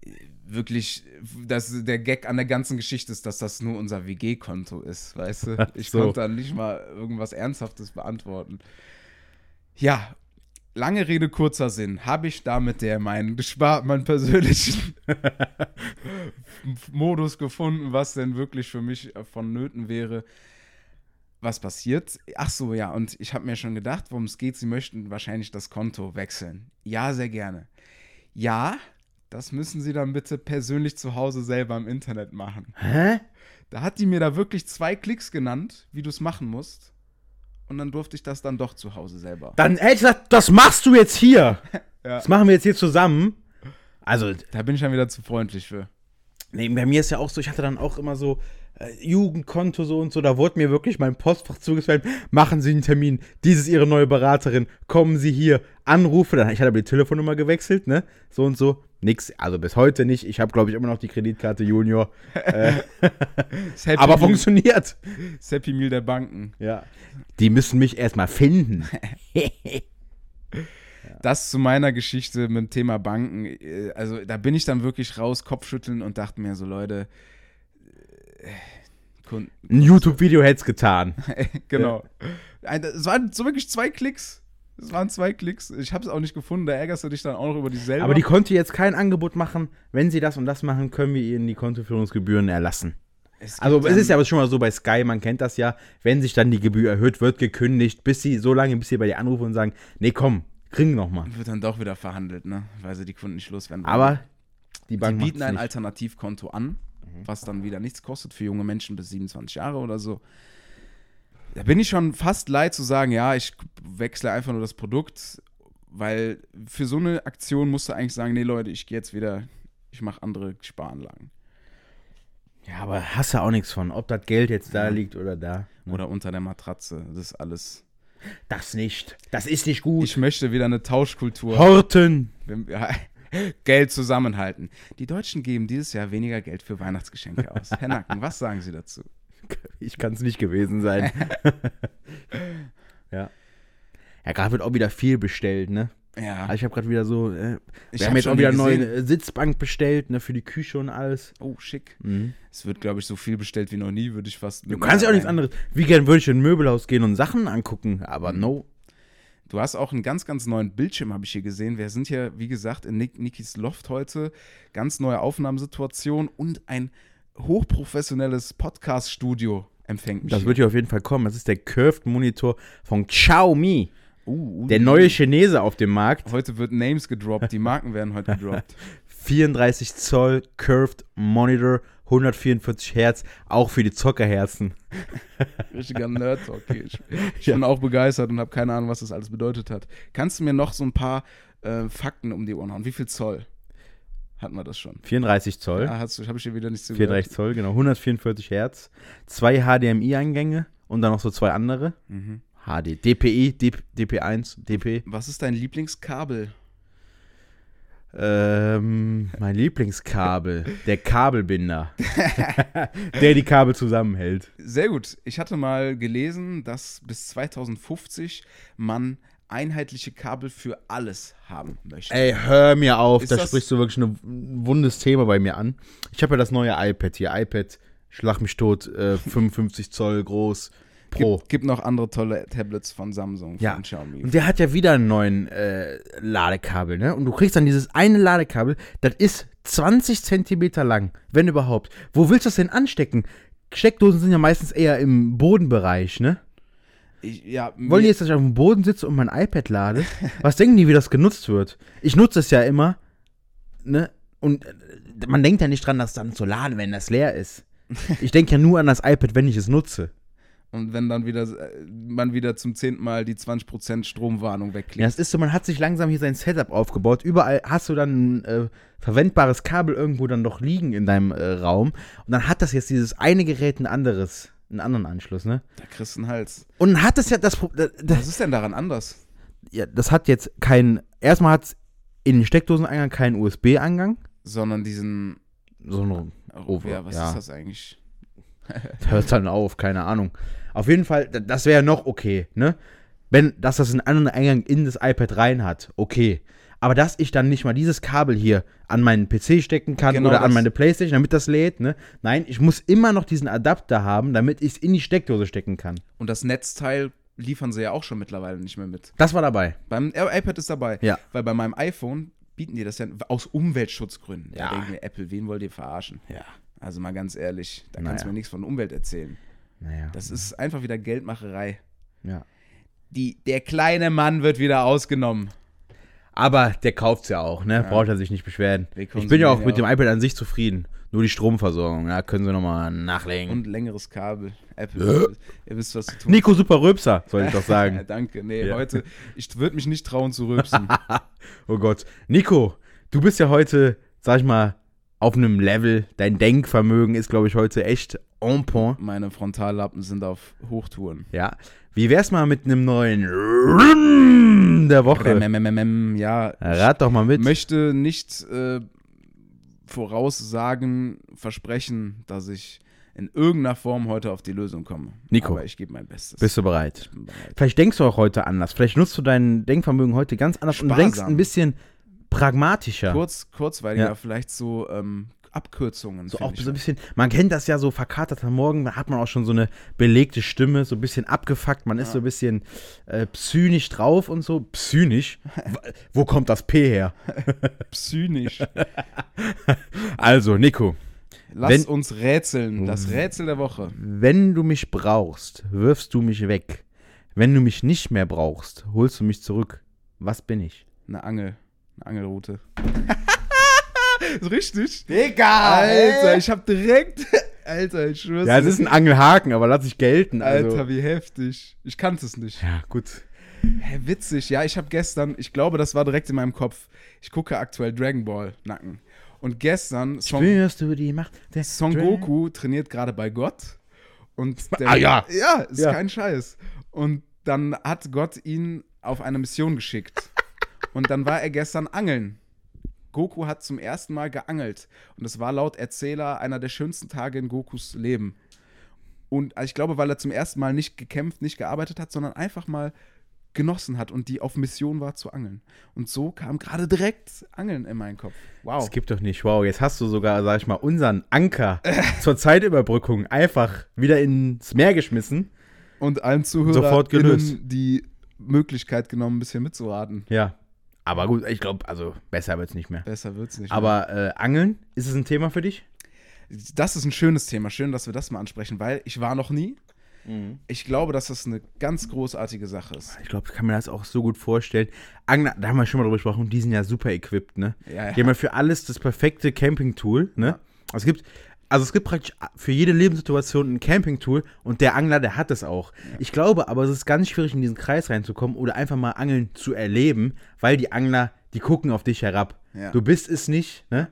äh, wirklich, das, der Gag an der ganzen Geschichte ist, dass das nur unser WG-Konto ist, weißt du? Ich so. konnte dann nicht mal irgendwas Ernsthaftes beantworten. Ja, lange Rede, kurzer Sinn. Habe ich damit der meinen gespart, meinen persönlichen Modus gefunden, was denn wirklich für mich äh, vonnöten wäre. Was passiert? Ach so, ja, und ich habe mir schon gedacht, worum es geht. Sie möchten wahrscheinlich das Konto wechseln. Ja, sehr gerne. Ja, das müssen Sie dann bitte persönlich zu Hause selber im Internet machen. Hä? Da hat die mir da wirklich zwei Klicks genannt, wie du es machen musst. Und dann durfte ich das dann doch zu Hause selber. Dann hätte ich gesagt, das machst du jetzt hier. Ja. Das machen wir jetzt hier zusammen. Also, Da bin ich dann wieder zu freundlich für. Nee, bei mir ist ja auch so, ich hatte dann auch immer so Jugendkonto so und so, da wurde mir wirklich mein Postfach zugestellt, machen Sie einen Termin, dies ist Ihre neue Beraterin, kommen Sie hier, Anrufe, dann, ich hatte aber die Telefonnummer gewechselt, ne, so und so, nix, also bis heute nicht, ich habe glaube ich immer noch die Kreditkarte Junior, Happy aber Meal- funktioniert. Happy Meal der Banken. Ja. Die müssen mich erstmal finden. Das zu meiner Geschichte mit dem Thema Banken. äh, Also da bin ich dann wirklich raus, Kopfschütteln und dachte mir so, Leute, äh, Kunden, Ein YouTube-Video hätte es getan. genau. Es waren so wirklich zwei Klicks. Es waren zwei Klicks. Ich habe es auch nicht gefunden. Da ärgerst du dich dann auch noch über dich selber. Aber die konnte jetzt kein Angebot machen, wenn Sie das und das machen, können wir Ihnen die Kontoführungsgebühren erlassen. Es Also es ist ja aber schon mal so bei Sky, man kennt das ja, wenn sich dann die Gebühr erhöht, wird gekündigt, bis sie so lange, bis sie bei dir anrufen und sagen, nee komm, kriegen noch mal. wird dann doch wieder verhandelt, ne? Weil sie die Kunden nicht loswerden. wollen. Aber die Bank bieten macht's ein. Alternativkonto an, was dann wieder nichts kostet für junge Menschen bis 27 Jahre oder so. Da bin ich schon fast leid zu sagen, ja, ich wechsle einfach nur das Produkt, weil für so eine Aktion musst du eigentlich sagen, nee Leute, ich gehe jetzt wieder, ich mache andere Sparanlagen. Ja, aber hast du auch nichts von, ob das Geld jetzt da Ja. liegt oder da. Oder unter der Matratze, das ist alles. Das nicht. Das ist nicht gut. Ich möchte wieder eine Tauschkultur. Horten. Ja, Geld zusammenhalten. Die Deutschen geben dieses Jahr weniger Geld für Weihnachtsgeschenke aus. Herr Nacken, was sagen Sie dazu? Ich kann es nicht gewesen sein. ja. Ja, gerade wird auch wieder viel bestellt, ne? Ja, Also ich habe gerade wieder so, äh, ich wir hab haben jetzt auch wieder eine neue Sitzbank bestellt, ne, für die Küche und alles. Oh, schick. Mhm. Es wird, glaube ich, so viel bestellt wie noch nie, würde ich fast. Du kannst ja auch nichts anderes. Wie gern würde ich in ein Möbelhaus gehen und Sachen angucken, aber no. Du hast auch einen ganz, ganz neuen Bildschirm, habe ich hier gesehen. Wir sind hier, wie gesagt, in Nik Nikis Loft heute. Ganz neue Aufnahmesituation und ein hochprofessionelles Podcast-Studio empfängt mich. Das hier. wird hier auf jeden Fall kommen. Das ist der Curved Monitor von Xiaomi. Uh, uh, Der neue Chinese auf dem Markt. Heute wird Names gedroppt, die Marken werden heute gedroppt. 34 Zoll Curved Monitor, 144 Hertz, auch für die Zockerherzen. Richtiger Nerd-Talk. hier. Ich, ich bin auch begeistert und habe keine Ahnung, was das alles bedeutet hat. Kannst du mir noch so ein paar äh, Fakten um die Ohren hauen? Wie viel Zoll? Hatten wir das schon. 34 Zoll. Ja, hast du, habe ich dir wieder nicht zugehört. 34 Zoll, genau. 144 Hertz. Zwei HDMI-Eingänge und dann noch so zwei andere. Mhm. HD, DPI, DP, DP1, DP. Was ist dein Lieblingskabel? Ähm, mein Lieblingskabel, der Kabelbinder, der die Kabel zusammenhält. Sehr gut. Ich hatte mal gelesen, dass bis 2050 man einheitliche Kabel für alles haben möchte. Ey, hör mir auf, Ist da das- sprichst du wirklich ein wundes Thema bei mir an. Ich habe ja das neue iPad hier, iPad, schlag mich tot, äh, 55 Zoll groß, Pro. Gibt, gibt noch andere tolle Tablets von Samsung, Ja. von Xiaomi. Und der hat ja wieder einen neuen äh, Ladekabel, ne? Und du kriegst dann dieses eine Ladekabel, das ist 20 Zentimeter lang, wenn überhaupt. Wo willst du das denn anstecken? Steckdosen sind ja meistens eher im Bodenbereich, ne? Ich, ja, Wollen die jetzt, dass ich auf dem Boden sitze und mein iPad lade? Was denken die, wie das genutzt wird? Ich nutze es ja immer, ne? Und äh, man denkt ja nicht dran, das dann zu laden, wenn das leer ist. Ich denke ja nur an das iPad, wenn ich es nutze. Und wenn dann wieder äh, man wieder zum zehnten Mal die 20% Stromwarnung Ja, wegklickt. es ist so, man hat sich langsam hier sein Setup aufgebaut. Überall hast du dann ein äh, verwendbares Kabel irgendwo dann doch liegen in deinem äh, Raum. Und dann hat das jetzt dieses eine Gerät ein anderes, einen anderen Anschluss, ne? Da kriegst du einen Hals. Und dann hat es ja das, Pro- das, das, Was ist denn daran anders? ja, das hat jetzt kein, erstmal hat es in den Steckdoseneingang keinen USB-Eingang. Sondern diesen. So ein Oh, ja, was ja. ist das eigentlich? hört dann auf, keine Ahnung. Auf jeden Fall, das wäre noch okay, ne? Wenn, dass das einen anderen Eingang in das iPad rein hat, okay. Aber dass ich dann nicht mal dieses Kabel hier an meinen PC stecken kann Genau oder an das. meine Playstation, damit das lädt, ne? Nein, ich muss immer noch diesen Adapter haben, damit ich es in die Steckdose stecken kann. Und das Netzteil liefern sie ja auch schon mittlerweile nicht mehr mit. Das war dabei. Beim iPad ist dabei. Ja. Weil bei meinem iPhone bieten die das ja aus Umweltschutzgründen. Ja. Da denken wir, Apple, wen wollt ihr verarschen? Ja. Also mal ganz ehrlich, da kannst Naja. du mir nichts von Umwelt erzählen. Naja. Das ist einfach wieder Geldmacherei. ja. Die, der kleine Mann wird wieder ausgenommen. Aber der kauft's ja auch, ne? Braucht er sich nicht beschweren. Ich bin ja auch ja mit dem iPad an sich zufrieden. Nur die Stromversorgung, ja, können sie nochmal nachlegen. Und längeres Kabel. Apple, ihr wisst, was zu tun. Nico Super Röpser, soll ich doch Ja, sagen. danke. Nee, Ja. heute, ich würde mich nicht trauen zu rülpsen. Oh Gott. Nico, du bist ja heute, sag ich mal, auf einem Level. Dein Denkvermögen ist, glaube ich, heute echt on point. Meine Frontallappen sind auf Hochtouren. Ja. Wie wär's mal mit einem neuen Run der Woche? Ja, Rat doch mal mit. ich möchte nicht äh, voraussagen, versprechen, dass ich in irgendeiner Form heute auf die Lösung komme. Nico. Aber ich gebe mein Bestes. Bist du bereit? ich bin bereit. Vielleicht denkst du auch heute anders. Vielleicht nutzt du dein Denkvermögen heute ganz anders und du denkst Sparsam. ein bisschen pragmatischer. Kurz, kurzweiliger, Ja. vielleicht so ähm, Abkürzungen. So auch so ein bisschen, man kennt das ja so verkatert am Morgen, da hat man auch schon so eine belegte Stimme, so ein bisschen abgefuckt, man ist Ja. so ein bisschen äh, psynisch drauf und so. Psynisch? Wo kommt das P her? Psynisch. Also, Nico, Lass Wenn- uns rätseln. Das Rätsel der Woche. wenn du mich brauchst, wirfst du mich weg. Wenn du mich nicht mehr brauchst, holst du mich zurück. Was bin ich? Eine Angel. Eine Angelrute. richtig? Digga! Alter, ich hab direkt. Alter, ich schwör's. Ja, es ist ein Angelhaken, aber lass ich gelten. Also. Alter, wie heftig. Ich kannte es nicht. Ja, gut. Hä, witzig. Ja, ich habe gestern, ich glaube, das war direkt in meinem Kopf. Ich gucke aktuell Dragon Ball Nacken. Und gestern, Son, Spürst du die Macht der Son Dra- Goku trainiert gerade bei Gott. Und der, Ah, ja. Ja, ist Ja. kein Scheiß. Und dann hat Gott ihn auf eine Mission geschickt. Und dann war er gestern angeln. Goku hat zum ersten Mal geangelt. Und es war laut Erzähler einer der schönsten Tage in Gokus Leben. Und ich glaube, weil er zum ersten Mal nicht gekämpft, nicht gearbeitet hat, sondern einfach mal genossen hat und die auf Mission war zu angeln. Und so kam gerade direkt Angeln in meinen Kopf. Wow. Das gibt doch nicht. Wow, jetzt hast du sogar, sag ich mal, unseren Anker zur Zeitüberbrückung einfach wieder ins Meer geschmissen. Und allen Zuhörern, Sofort gelöst. die Möglichkeit genommen, ein bisschen mitzuraten. Ja. Aber gut, ich glaube, also besser wird es nicht mehr. Besser wird's nicht. Aber äh, Angeln, ist es ein Thema für dich? mehr. das ist ein schönes Thema. Schön, dass wir das mal ansprechen, weil ich war noch nie. Ich glaube, dass das eine ganz großartige Sache ist. Ich glaube, ich kann mir das auch so gut vorstellen. Angler, da haben wir schon mal drüber gesprochen, die sind ja super equipped, ne? Ja, Die haben ja für alles das perfekte Camping-Tool, ne? Ja. Es gibt, also es gibt praktisch für jede Lebenssituation ein Camping-Tool und der Angler, der hat es auch. Ich glaube aber, es ist ganz schwierig, in diesen Kreis reinzukommen oder einfach mal Angeln zu erleben, weil die Angler, die gucken auf dich herab. Ja. Du bist es nicht, ne?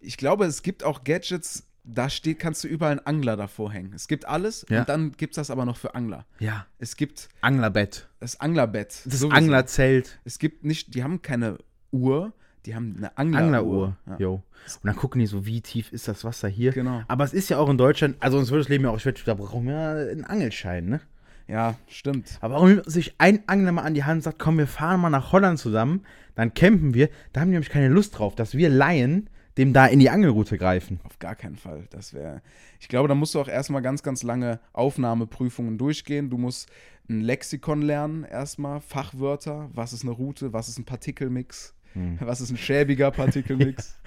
Ich glaube, es gibt auch Gadgets, da steht, kannst du überall einen Angler davor hängen. Es gibt alles Ja. und dann gibt es das aber noch für Angler. Ja. Es gibt Anglerbett. das Anglerbett. Das sowieso. Anglerzelt. Es gibt nicht, die haben keine Uhr, die haben eine Angleruhr. Angleruhr. Ja. Und dann gucken die so, wie tief ist das Wasser hier. Genau. Aber es ist ja auch in Deutschland, also uns würde das Leben ja auch schwer, da brauchen wir einen Angelschein, ne? ja, stimmt. Aber warum nimmt sich ein Angler mal an die Hand und sagt, komm, wir fahren mal nach Holland zusammen, dann campen wir, da haben die nämlich keine Lust drauf, dass wir Laien dem da in die Angelroute greifen. Auf gar keinen Fall. Das wäre. Ich glaube, da musst du auch erstmal ganz, ganz lange Aufnahmeprüfungen durchgehen. Du musst ein Lexikon lernen, erstmal, Fachwörter. Was ist eine Route? Was ist ein Partikelmix? Hm. Was ist ein schäbiger Partikelmix?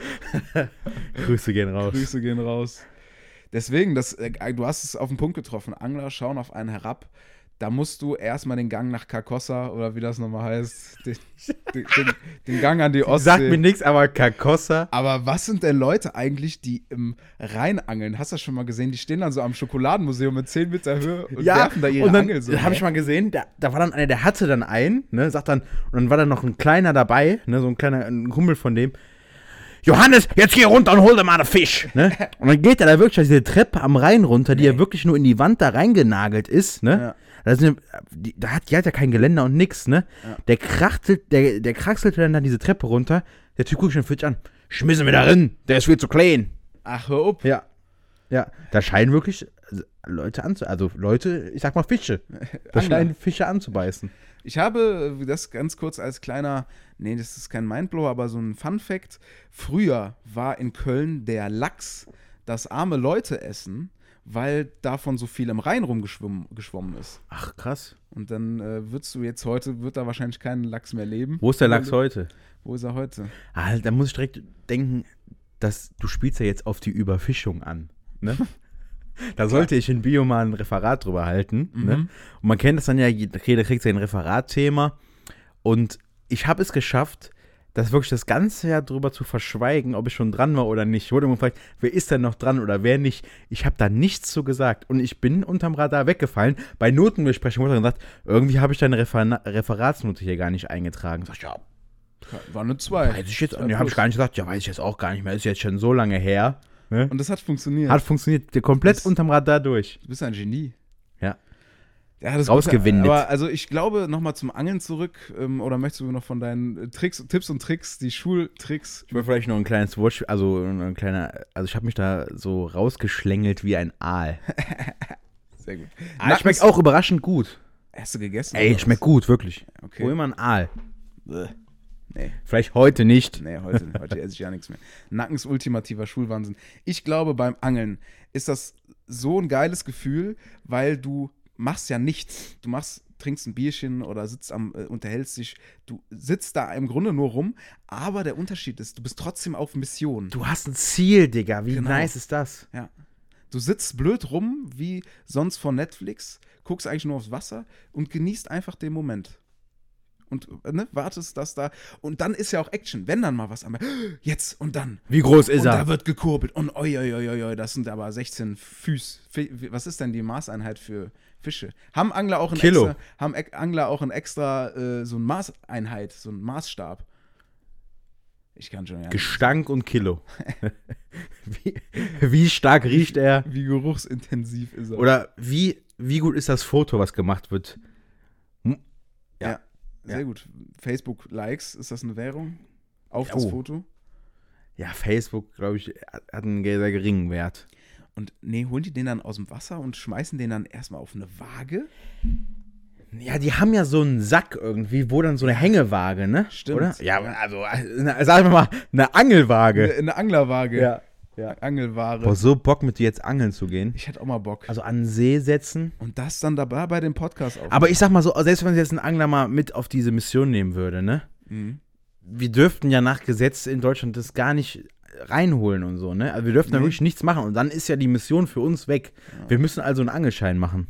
Grüße gehen raus. Grüße gehen raus. Deswegen, das, äh, du hast es auf den Punkt getroffen. Angler schauen auf einen herab. Da musst du erstmal den Gang nach Carcossa oder wie das nochmal heißt, den, den, den, den Gang an die Ostsee. Sagt mir nichts, aber Carcossa. Aber was sind denn Leute eigentlich, die im Rhein angeln? Hast du das schon mal gesehen? Die stehen dann so am Schokoladenmuseum mit 10 Meter Höhe und werfen da ihre und dann Angel so. habe ich mal gesehen, da, da war dann einer, der hatte dann einen, ne, sagt dann, und dann war da noch ein kleiner dabei, ne, so ein kleiner ein Kumpel von dem. Johannes, jetzt geh runter und hol dir mal einen Fisch, ne? Und dann geht er da wirklich diese Treppe am Rhein runter, die ja wirklich nur in die Wand da reingenagelt ist, ne? Ja. Da, sind, die, da hat, die hat ja kein Geländer und nix, ne? Ja. Der krachtelt, der, der kraxelte dann, dann diese Treppe runter. Der Typ guckt schon Fisch an. Schmissen wir da rein, der ist viel zu klein. Ach, hör auf. Ja. Ja. Da scheinen wirklich Leute anzu... Also Leute, ich sag mal Fische. Da scheinen Fische anzubeißen. Ich habe äh, das ganz kurz als kleiner, nee, das ist kein Mindblower, aber so ein Fun Fact. Früher war in Köln der Lachs das arme Leute essen, weil davon so viel im Rhein rumgeschwommen geschwommen ist. Ach, krass. Und dann äh, würdest du jetzt heute, wird da wahrscheinlich keinen Lachs mehr leben. Wo ist der Lachs heute? Wo ist er heute? Ah, da muss ich direkt denken, dass du spielst ja jetzt auf die Überfischung an. Ne? Da sollte ich in Bio mal ein Referat drüber halten. Ne? Mhm. Und man kennt das dann ja, jeder kriegt sein Referatthema. Und ich habe es geschafft, das wirklich das ganze Jahr drüber zu verschweigen, ob ich schon dran war oder nicht. Ich wurde immer gefragt, wer ist denn noch dran oder wer nicht. Ich habe da nichts zu gesagt. Und ich bin unterm Radar weggefallen. Bei Notenbesprechung wurde dann gesagt, irgendwie habe ich deine Refer Referatsnote hier gar nicht eingetragen. Sag ich, ja, War eine 2. weiß ich jetzt, ne, habe ich gar nicht gesagt, ja, weiß ich jetzt auch gar nicht mehr, ist jetzt schon so lange her. Ne? Und das hat funktioniert. Hat funktioniert, komplett Das- unterm Radar durch. Du bist ein Genie. Ja. Das ist Rausgewindet. gut. Aber also ich glaube, nochmal zum Angeln zurück, ähm, oder möchtest du noch von deinen Tricks, Tipps und Tricks, die Schultricks? Ich will vielleicht noch ein kleines Wort, also ein kleiner, also ich habe mich da so rausgeschlängelt wie ein Aal. Sehr gut. Ah, schmeckt auch überraschend gut. Hast du gegessen? Ey, schmeckt gut, wirklich. Okay. Wo immer ein Aal. Bäh. Nee, Vielleicht heute nicht. nee, heute, heute esse ich ja nichts mehr. Nackens ultimativer Schulwahnsinn. Ich glaube, beim Angeln ist das so ein geiles Gefühl, weil du machst ja nichts. Du machst, trinkst ein Bierchen oder sitzt am, äh, unterhältst dich. Du sitzt da im Grunde nur rum, aber der Unterschied ist, du bist trotzdem auf Mission. Du hast ein Ziel, Digga. Wie Genau. nice ist das? Ja. Du sitzt blöd rum, wie sonst vor Netflix, guckst eigentlich nur aufs Wasser und genießt einfach den Moment. Und ne, wartest, dass da. Und dann ist ja auch Action. Wenn dann mal was am. Jetzt und dann. Wie groß ist und er? da wird gekurbelt. Und oi, oi, oi, oi, das sind aber 16 Füß. Was ist denn die Maßeinheit für Fische? Haben Angler auch ein Kilo. extra, haben Ek- Angler auch ein extra äh, so ein Maßeinheit, so ein Maßstab? Ich kann schon ja. Gestank und Kilo. wie, wie stark riecht er? Wie geruchsintensiv ist er? Oder wie, wie gut ist das Foto, was gemacht wird? Ja, sehr Ja. gut. Facebook-Likes, ist das eine Währung? Auf das Oh. Foto? Ja, Facebook, glaube ich, hat einen sehr geringen Wert. Und nee, holen die den dann aus dem Wasser und schmeißen den dann erstmal auf eine Waage? Ja, die haben ja so einen Sack irgendwie, wo dann so eine Hängewaage, ne? Stimmt. Oder? Ja, also, äh, sagen wir mal, eine Angelwaage. Eine, eine Anglerwaage. Ja. Ja. Angelware. Boah, so Bock mit dir jetzt angeln zu gehen. Ich hätte auch mal Bock. Also an den See setzen. Und das dann dabei bei dem Podcast auf. Aber ich sag mal so, selbst wenn sie jetzt einen Angler mal mit auf diese Mission nehmen würde, ne? Mhm. Wir dürften ja nach Gesetz in Deutschland das gar nicht reinholen und so, ne? Also wir dürften da Nee. wirklich nichts machen und dann ist ja die Mission für uns weg. Wir müssen also einen Angelschein machen.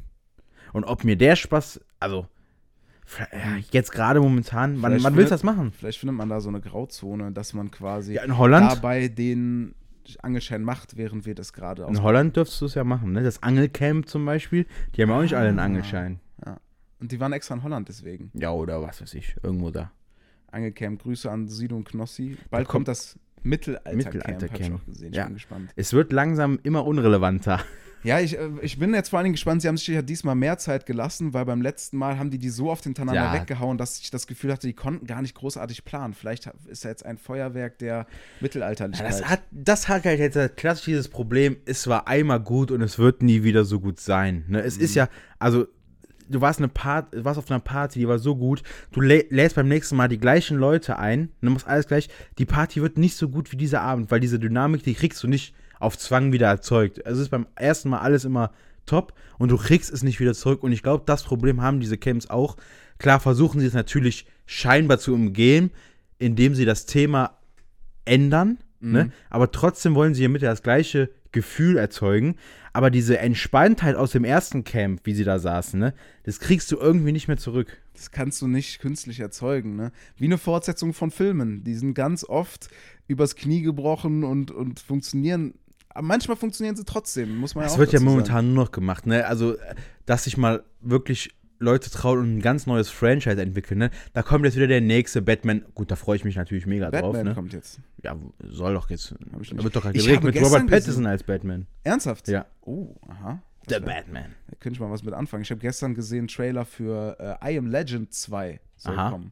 Und ob mir der Spaß, also ja, jetzt gerade momentan, wann, Vielleicht wann willst du findet- das machen? Vielleicht findet man da so eine Grauzone, dass man quasi Ja, in Holland? dabei den Angelschein macht, während wir das gerade. In Holland dürftest du es ja machen, ne? Das Angelcamp zum Beispiel, die haben ja auch nicht alle einen Ah. Angelschein. Und die waren extra in Holland deswegen. Ja, oder was weiß ich, irgendwo da. Angelcamp, Grüße an Sido und Knossi. Bald kommt- kommt das Mittelalter-Camp, Mittelalter-Camp. hab ich auch gesehen. Ich Ja. bin gespannt. Es wird langsam immer unrelevanter. Ja, ich, äh, ich bin jetzt vor allen Dingen gespannt. Sie haben sich ja diesmal mehr Zeit gelassen, weil beim letzten Mal haben die die so oft hintereinander Ja. weggehauen, dass ich das Gefühl hatte, die konnten gar nicht großartig planen. Vielleicht ist da jetzt ein Feuerwerk der Ja, Mittelalterlichkeit. das, hat, das hat halt jetzt klassisch dieses Problem, es war einmal gut und es wird nie wieder so gut sein. Ne? Es ist ja, also, du warst, eine Part, warst auf einer Party, die war so gut, du lä lädst beim nächsten Mal die gleichen Leute ein, du machst alles gleich, die Party wird nicht so gut wie dieser Abend, weil diese Dynamik, die kriegst du nicht auf Zwang wieder erzeugt. Es ist beim ersten Mal alles immer top und du kriegst es nicht wieder zurück und ich glaube, das Problem haben diese Camps auch. Klar versuchen sie es natürlich scheinbar zu umgehen, indem sie das Thema ändern, ne? aber trotzdem wollen sie hiermit ja das gleiche Gefühl erzeugen. Aber diese Entspanntheit aus dem ersten Camp, wie sie da saßen, ne? das kriegst du irgendwie nicht mehr zurück. Das kannst du nicht künstlich erzeugen, ne? Wie eine Fortsetzung von Filmen. Die sind ganz oft übers Knie gebrochen und, und funktionieren. Manchmal funktionieren sie trotzdem, muss man ja Es auch wird ja momentan nur noch gemacht, ne? Also, dass sich mal wirklich Leute trauen und ein ganz neues Franchise entwickeln, ne? Da kommt jetzt wieder der nächste Batman. Gut, da freue ich mich natürlich mega Sagen. drauf, Batman ne? kommt jetzt. Ja, soll doch jetzt. Hab ich Da nicht. wird doch gerade gedreht habe mit Robert Pattinson gesehen- als Batman. Ernsthaft? Ja. Oh, aha. The Das wär- Batman. Da könnte ich mal was mit anfangen. Ich habe gestern gesehen, Trailer für äh, I Am Legend 2 soll Aha. kommen.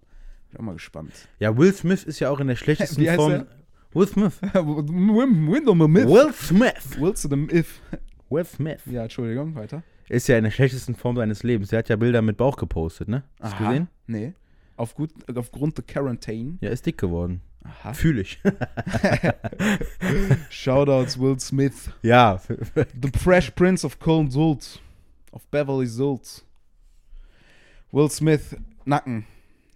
Bin auch mal gespannt. Ja, Will Smith ist ja auch in der schlechtesten Form. Er? Will Smith. Will Smith. Will to the If. Will Smith. Ja, Entschuldigung, weiter. Ist ja in der schlechtesten Form seines Lebens. Der hat ja Bilder mit Bauch gepostet, ne? Hast du gesehen? Nee. Auf gut, aufgrund der Quarantäne. Ja, ist dick geworden. Aha. Fühl ich. Shoutouts Will Smith. ja. The Fresh Prince of Colin Zult. Of Beverly Zult. Will Smith, Nacken.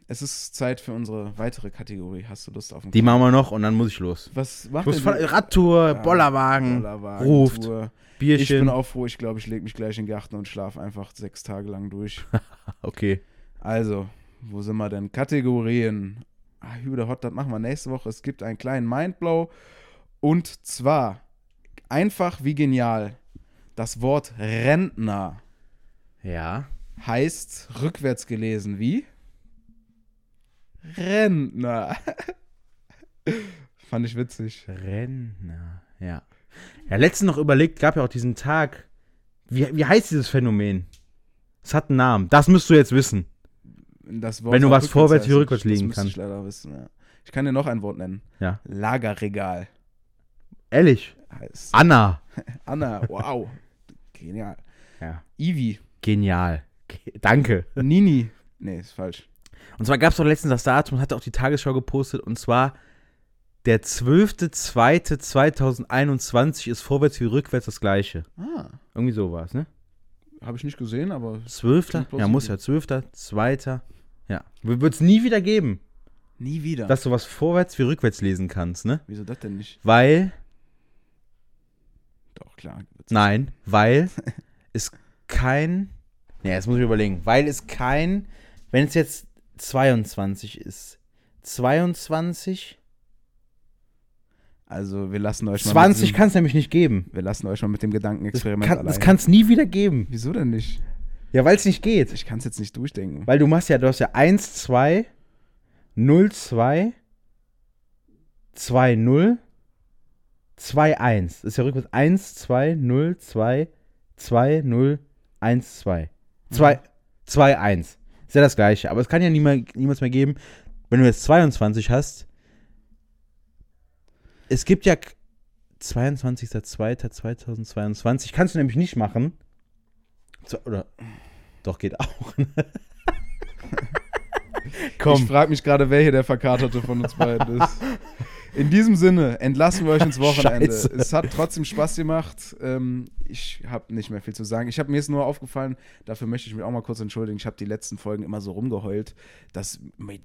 Es ist Zeit für unsere weitere Kategorie. Hast du Lust auf einen Die machen wir noch und dann muss ich los. Was Ich macht muss denn Radtour, Ja, Bollerwagen, Bollerwagen, ruft, Tour. Ich Bierchen. bin auch froh. Ich glaube, ich lege mich gleich in den Garten und schlafe einfach sechs Tage lang durch. okay. Also, wo sind wir denn? Kategorien. Ah, Hü oder Hot, das machen wir nächste Woche. Es gibt einen kleinen Mindblow. Und zwar, einfach wie genial, das Wort Rentner Ja. heißt rückwärts gelesen wie? Rentner. Fand ich witzig. Renner. Ja. Ja, letztens noch überlegt, gab ja auch diesen Tag. Wie, wie heißt dieses Phänomen? Es hat einen Namen. Das müsst du jetzt wissen. Das Wenn du was vorwärts wie rückwärts das liegen müsste Ich, kann. leider wissen, ja. ich kann dir noch ein Wort nennen. Ja. Lagerregal. Ehrlich. Heißt Anna. Anna, wow. Genial. Ja. Ivi. Genial. Ge Danke. Nini. Nee, ist falsch. Und zwar gab es doch letztens das Datum, hat auch die Tagesschau gepostet, und zwar der 12.02.2021 ist vorwärts wie rückwärts das gleiche. Ah, Irgendwie so war es, ne? habe ich nicht gesehen, aber 12. Klingt Ja, muss ja. 12. 2. Ja. Wird es nie wieder geben, nie wieder. dass du was vorwärts wie rückwärts lesen kannst, ne? Wieso das denn nicht? Weil, Doch, klar. nein, weil es kein, ja, jetzt muss ich überlegen, weil es kein, wenn es jetzt 22 ist, 22, Also, wir lassen euch mal. 20 mit diesem, kann es nämlich nicht geben. Wir lassen euch mal mit dem Das Gedankenexperiment kann allein. es nie wieder geben. Wieso denn nicht? Ja, weil es nicht geht. Ich kann es jetzt nicht durchdenken. Weil du machst ja, du hast ja 1, 2, 0, 2, 2, 0, 2, 1. Das ist ja rückwärts 1, 2, 0, 2, 2, 0, 1, 2. 2, 2, 1. Ist ja das gleiche. Aber es kann ja niemals, niemals mehr geben, wenn du jetzt 22 hast. Es gibt ja 22.02.2022. Kannst du nämlich nicht machen. Oder. Doch, geht auch. Ich frage mich gerade, wer hier der Verkaterte von uns beiden ist. In diesem Sinne entlassen wir euch ins Wochenende. Scheiße. Es hat trotzdem Spaß gemacht. Ähm, ich habe nicht mehr viel zu sagen. Ich habe mir ist nur aufgefallen, dafür möchte ich mich auch mal kurz entschuldigen. Ich habe die letzten Folgen immer so rumgeheult, dass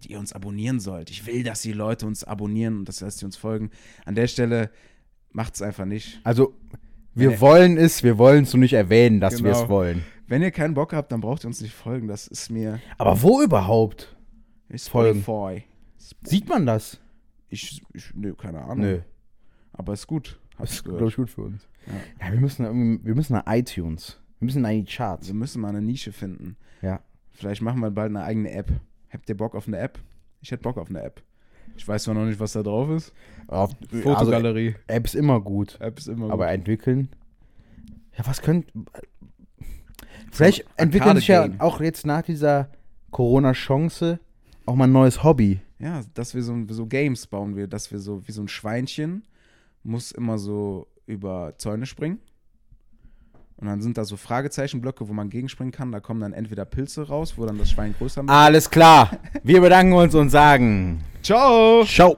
ihr uns abonnieren sollt. Ich will, dass die Leute uns abonnieren und dass, dass sie uns folgen. An der Stelle macht es einfach nicht. Also, wir Nee. wollen es, wir wollen es nur nicht erwähnen, dass wir Genau. es wollen. Wenn ihr keinen Bock habt, dann braucht ihr uns nicht folgen. Das ist mir Aber wo überhaupt? Folgen. Spotify. Sieht man das? Ich, ich nö, keine Ahnung. Nö. Aber ist gut. Das ist, glaube ich, gut für uns. Ja. Ja, wir müssen, irgendwie- wir müssen nach iTunes. Wir müssen in die Charts. Wir müssen mal eine Nische finden. Ja. Vielleicht machen wir bald eine eigene App. Habt ihr Bock auf eine App? Ich hätte Bock auf eine App. Ich weiß zwar noch nicht, was da drauf ist. Auf, Fotogalerie. Also, App ist immer gut. App ist immer Aber gut. entwickeln. Ja, was könnt. Vielleicht entwickeln sich ja Arcade-Game. auch jetzt nach dieser Corona-Chance auch mal ein neues Hobby. Ja, dass wir so, so Games bauen wir, dass wir so wie so ein Schweinchen muss immer so über Zäune springen. Und dann sind da so Fragezeichenblöcke, wo man gegenspringen kann. Da kommen dann entweder Pilze raus, wo dann das Schwein größer macht. Alles klar. Wir bedanken uns und sagen Ciao! Ciao.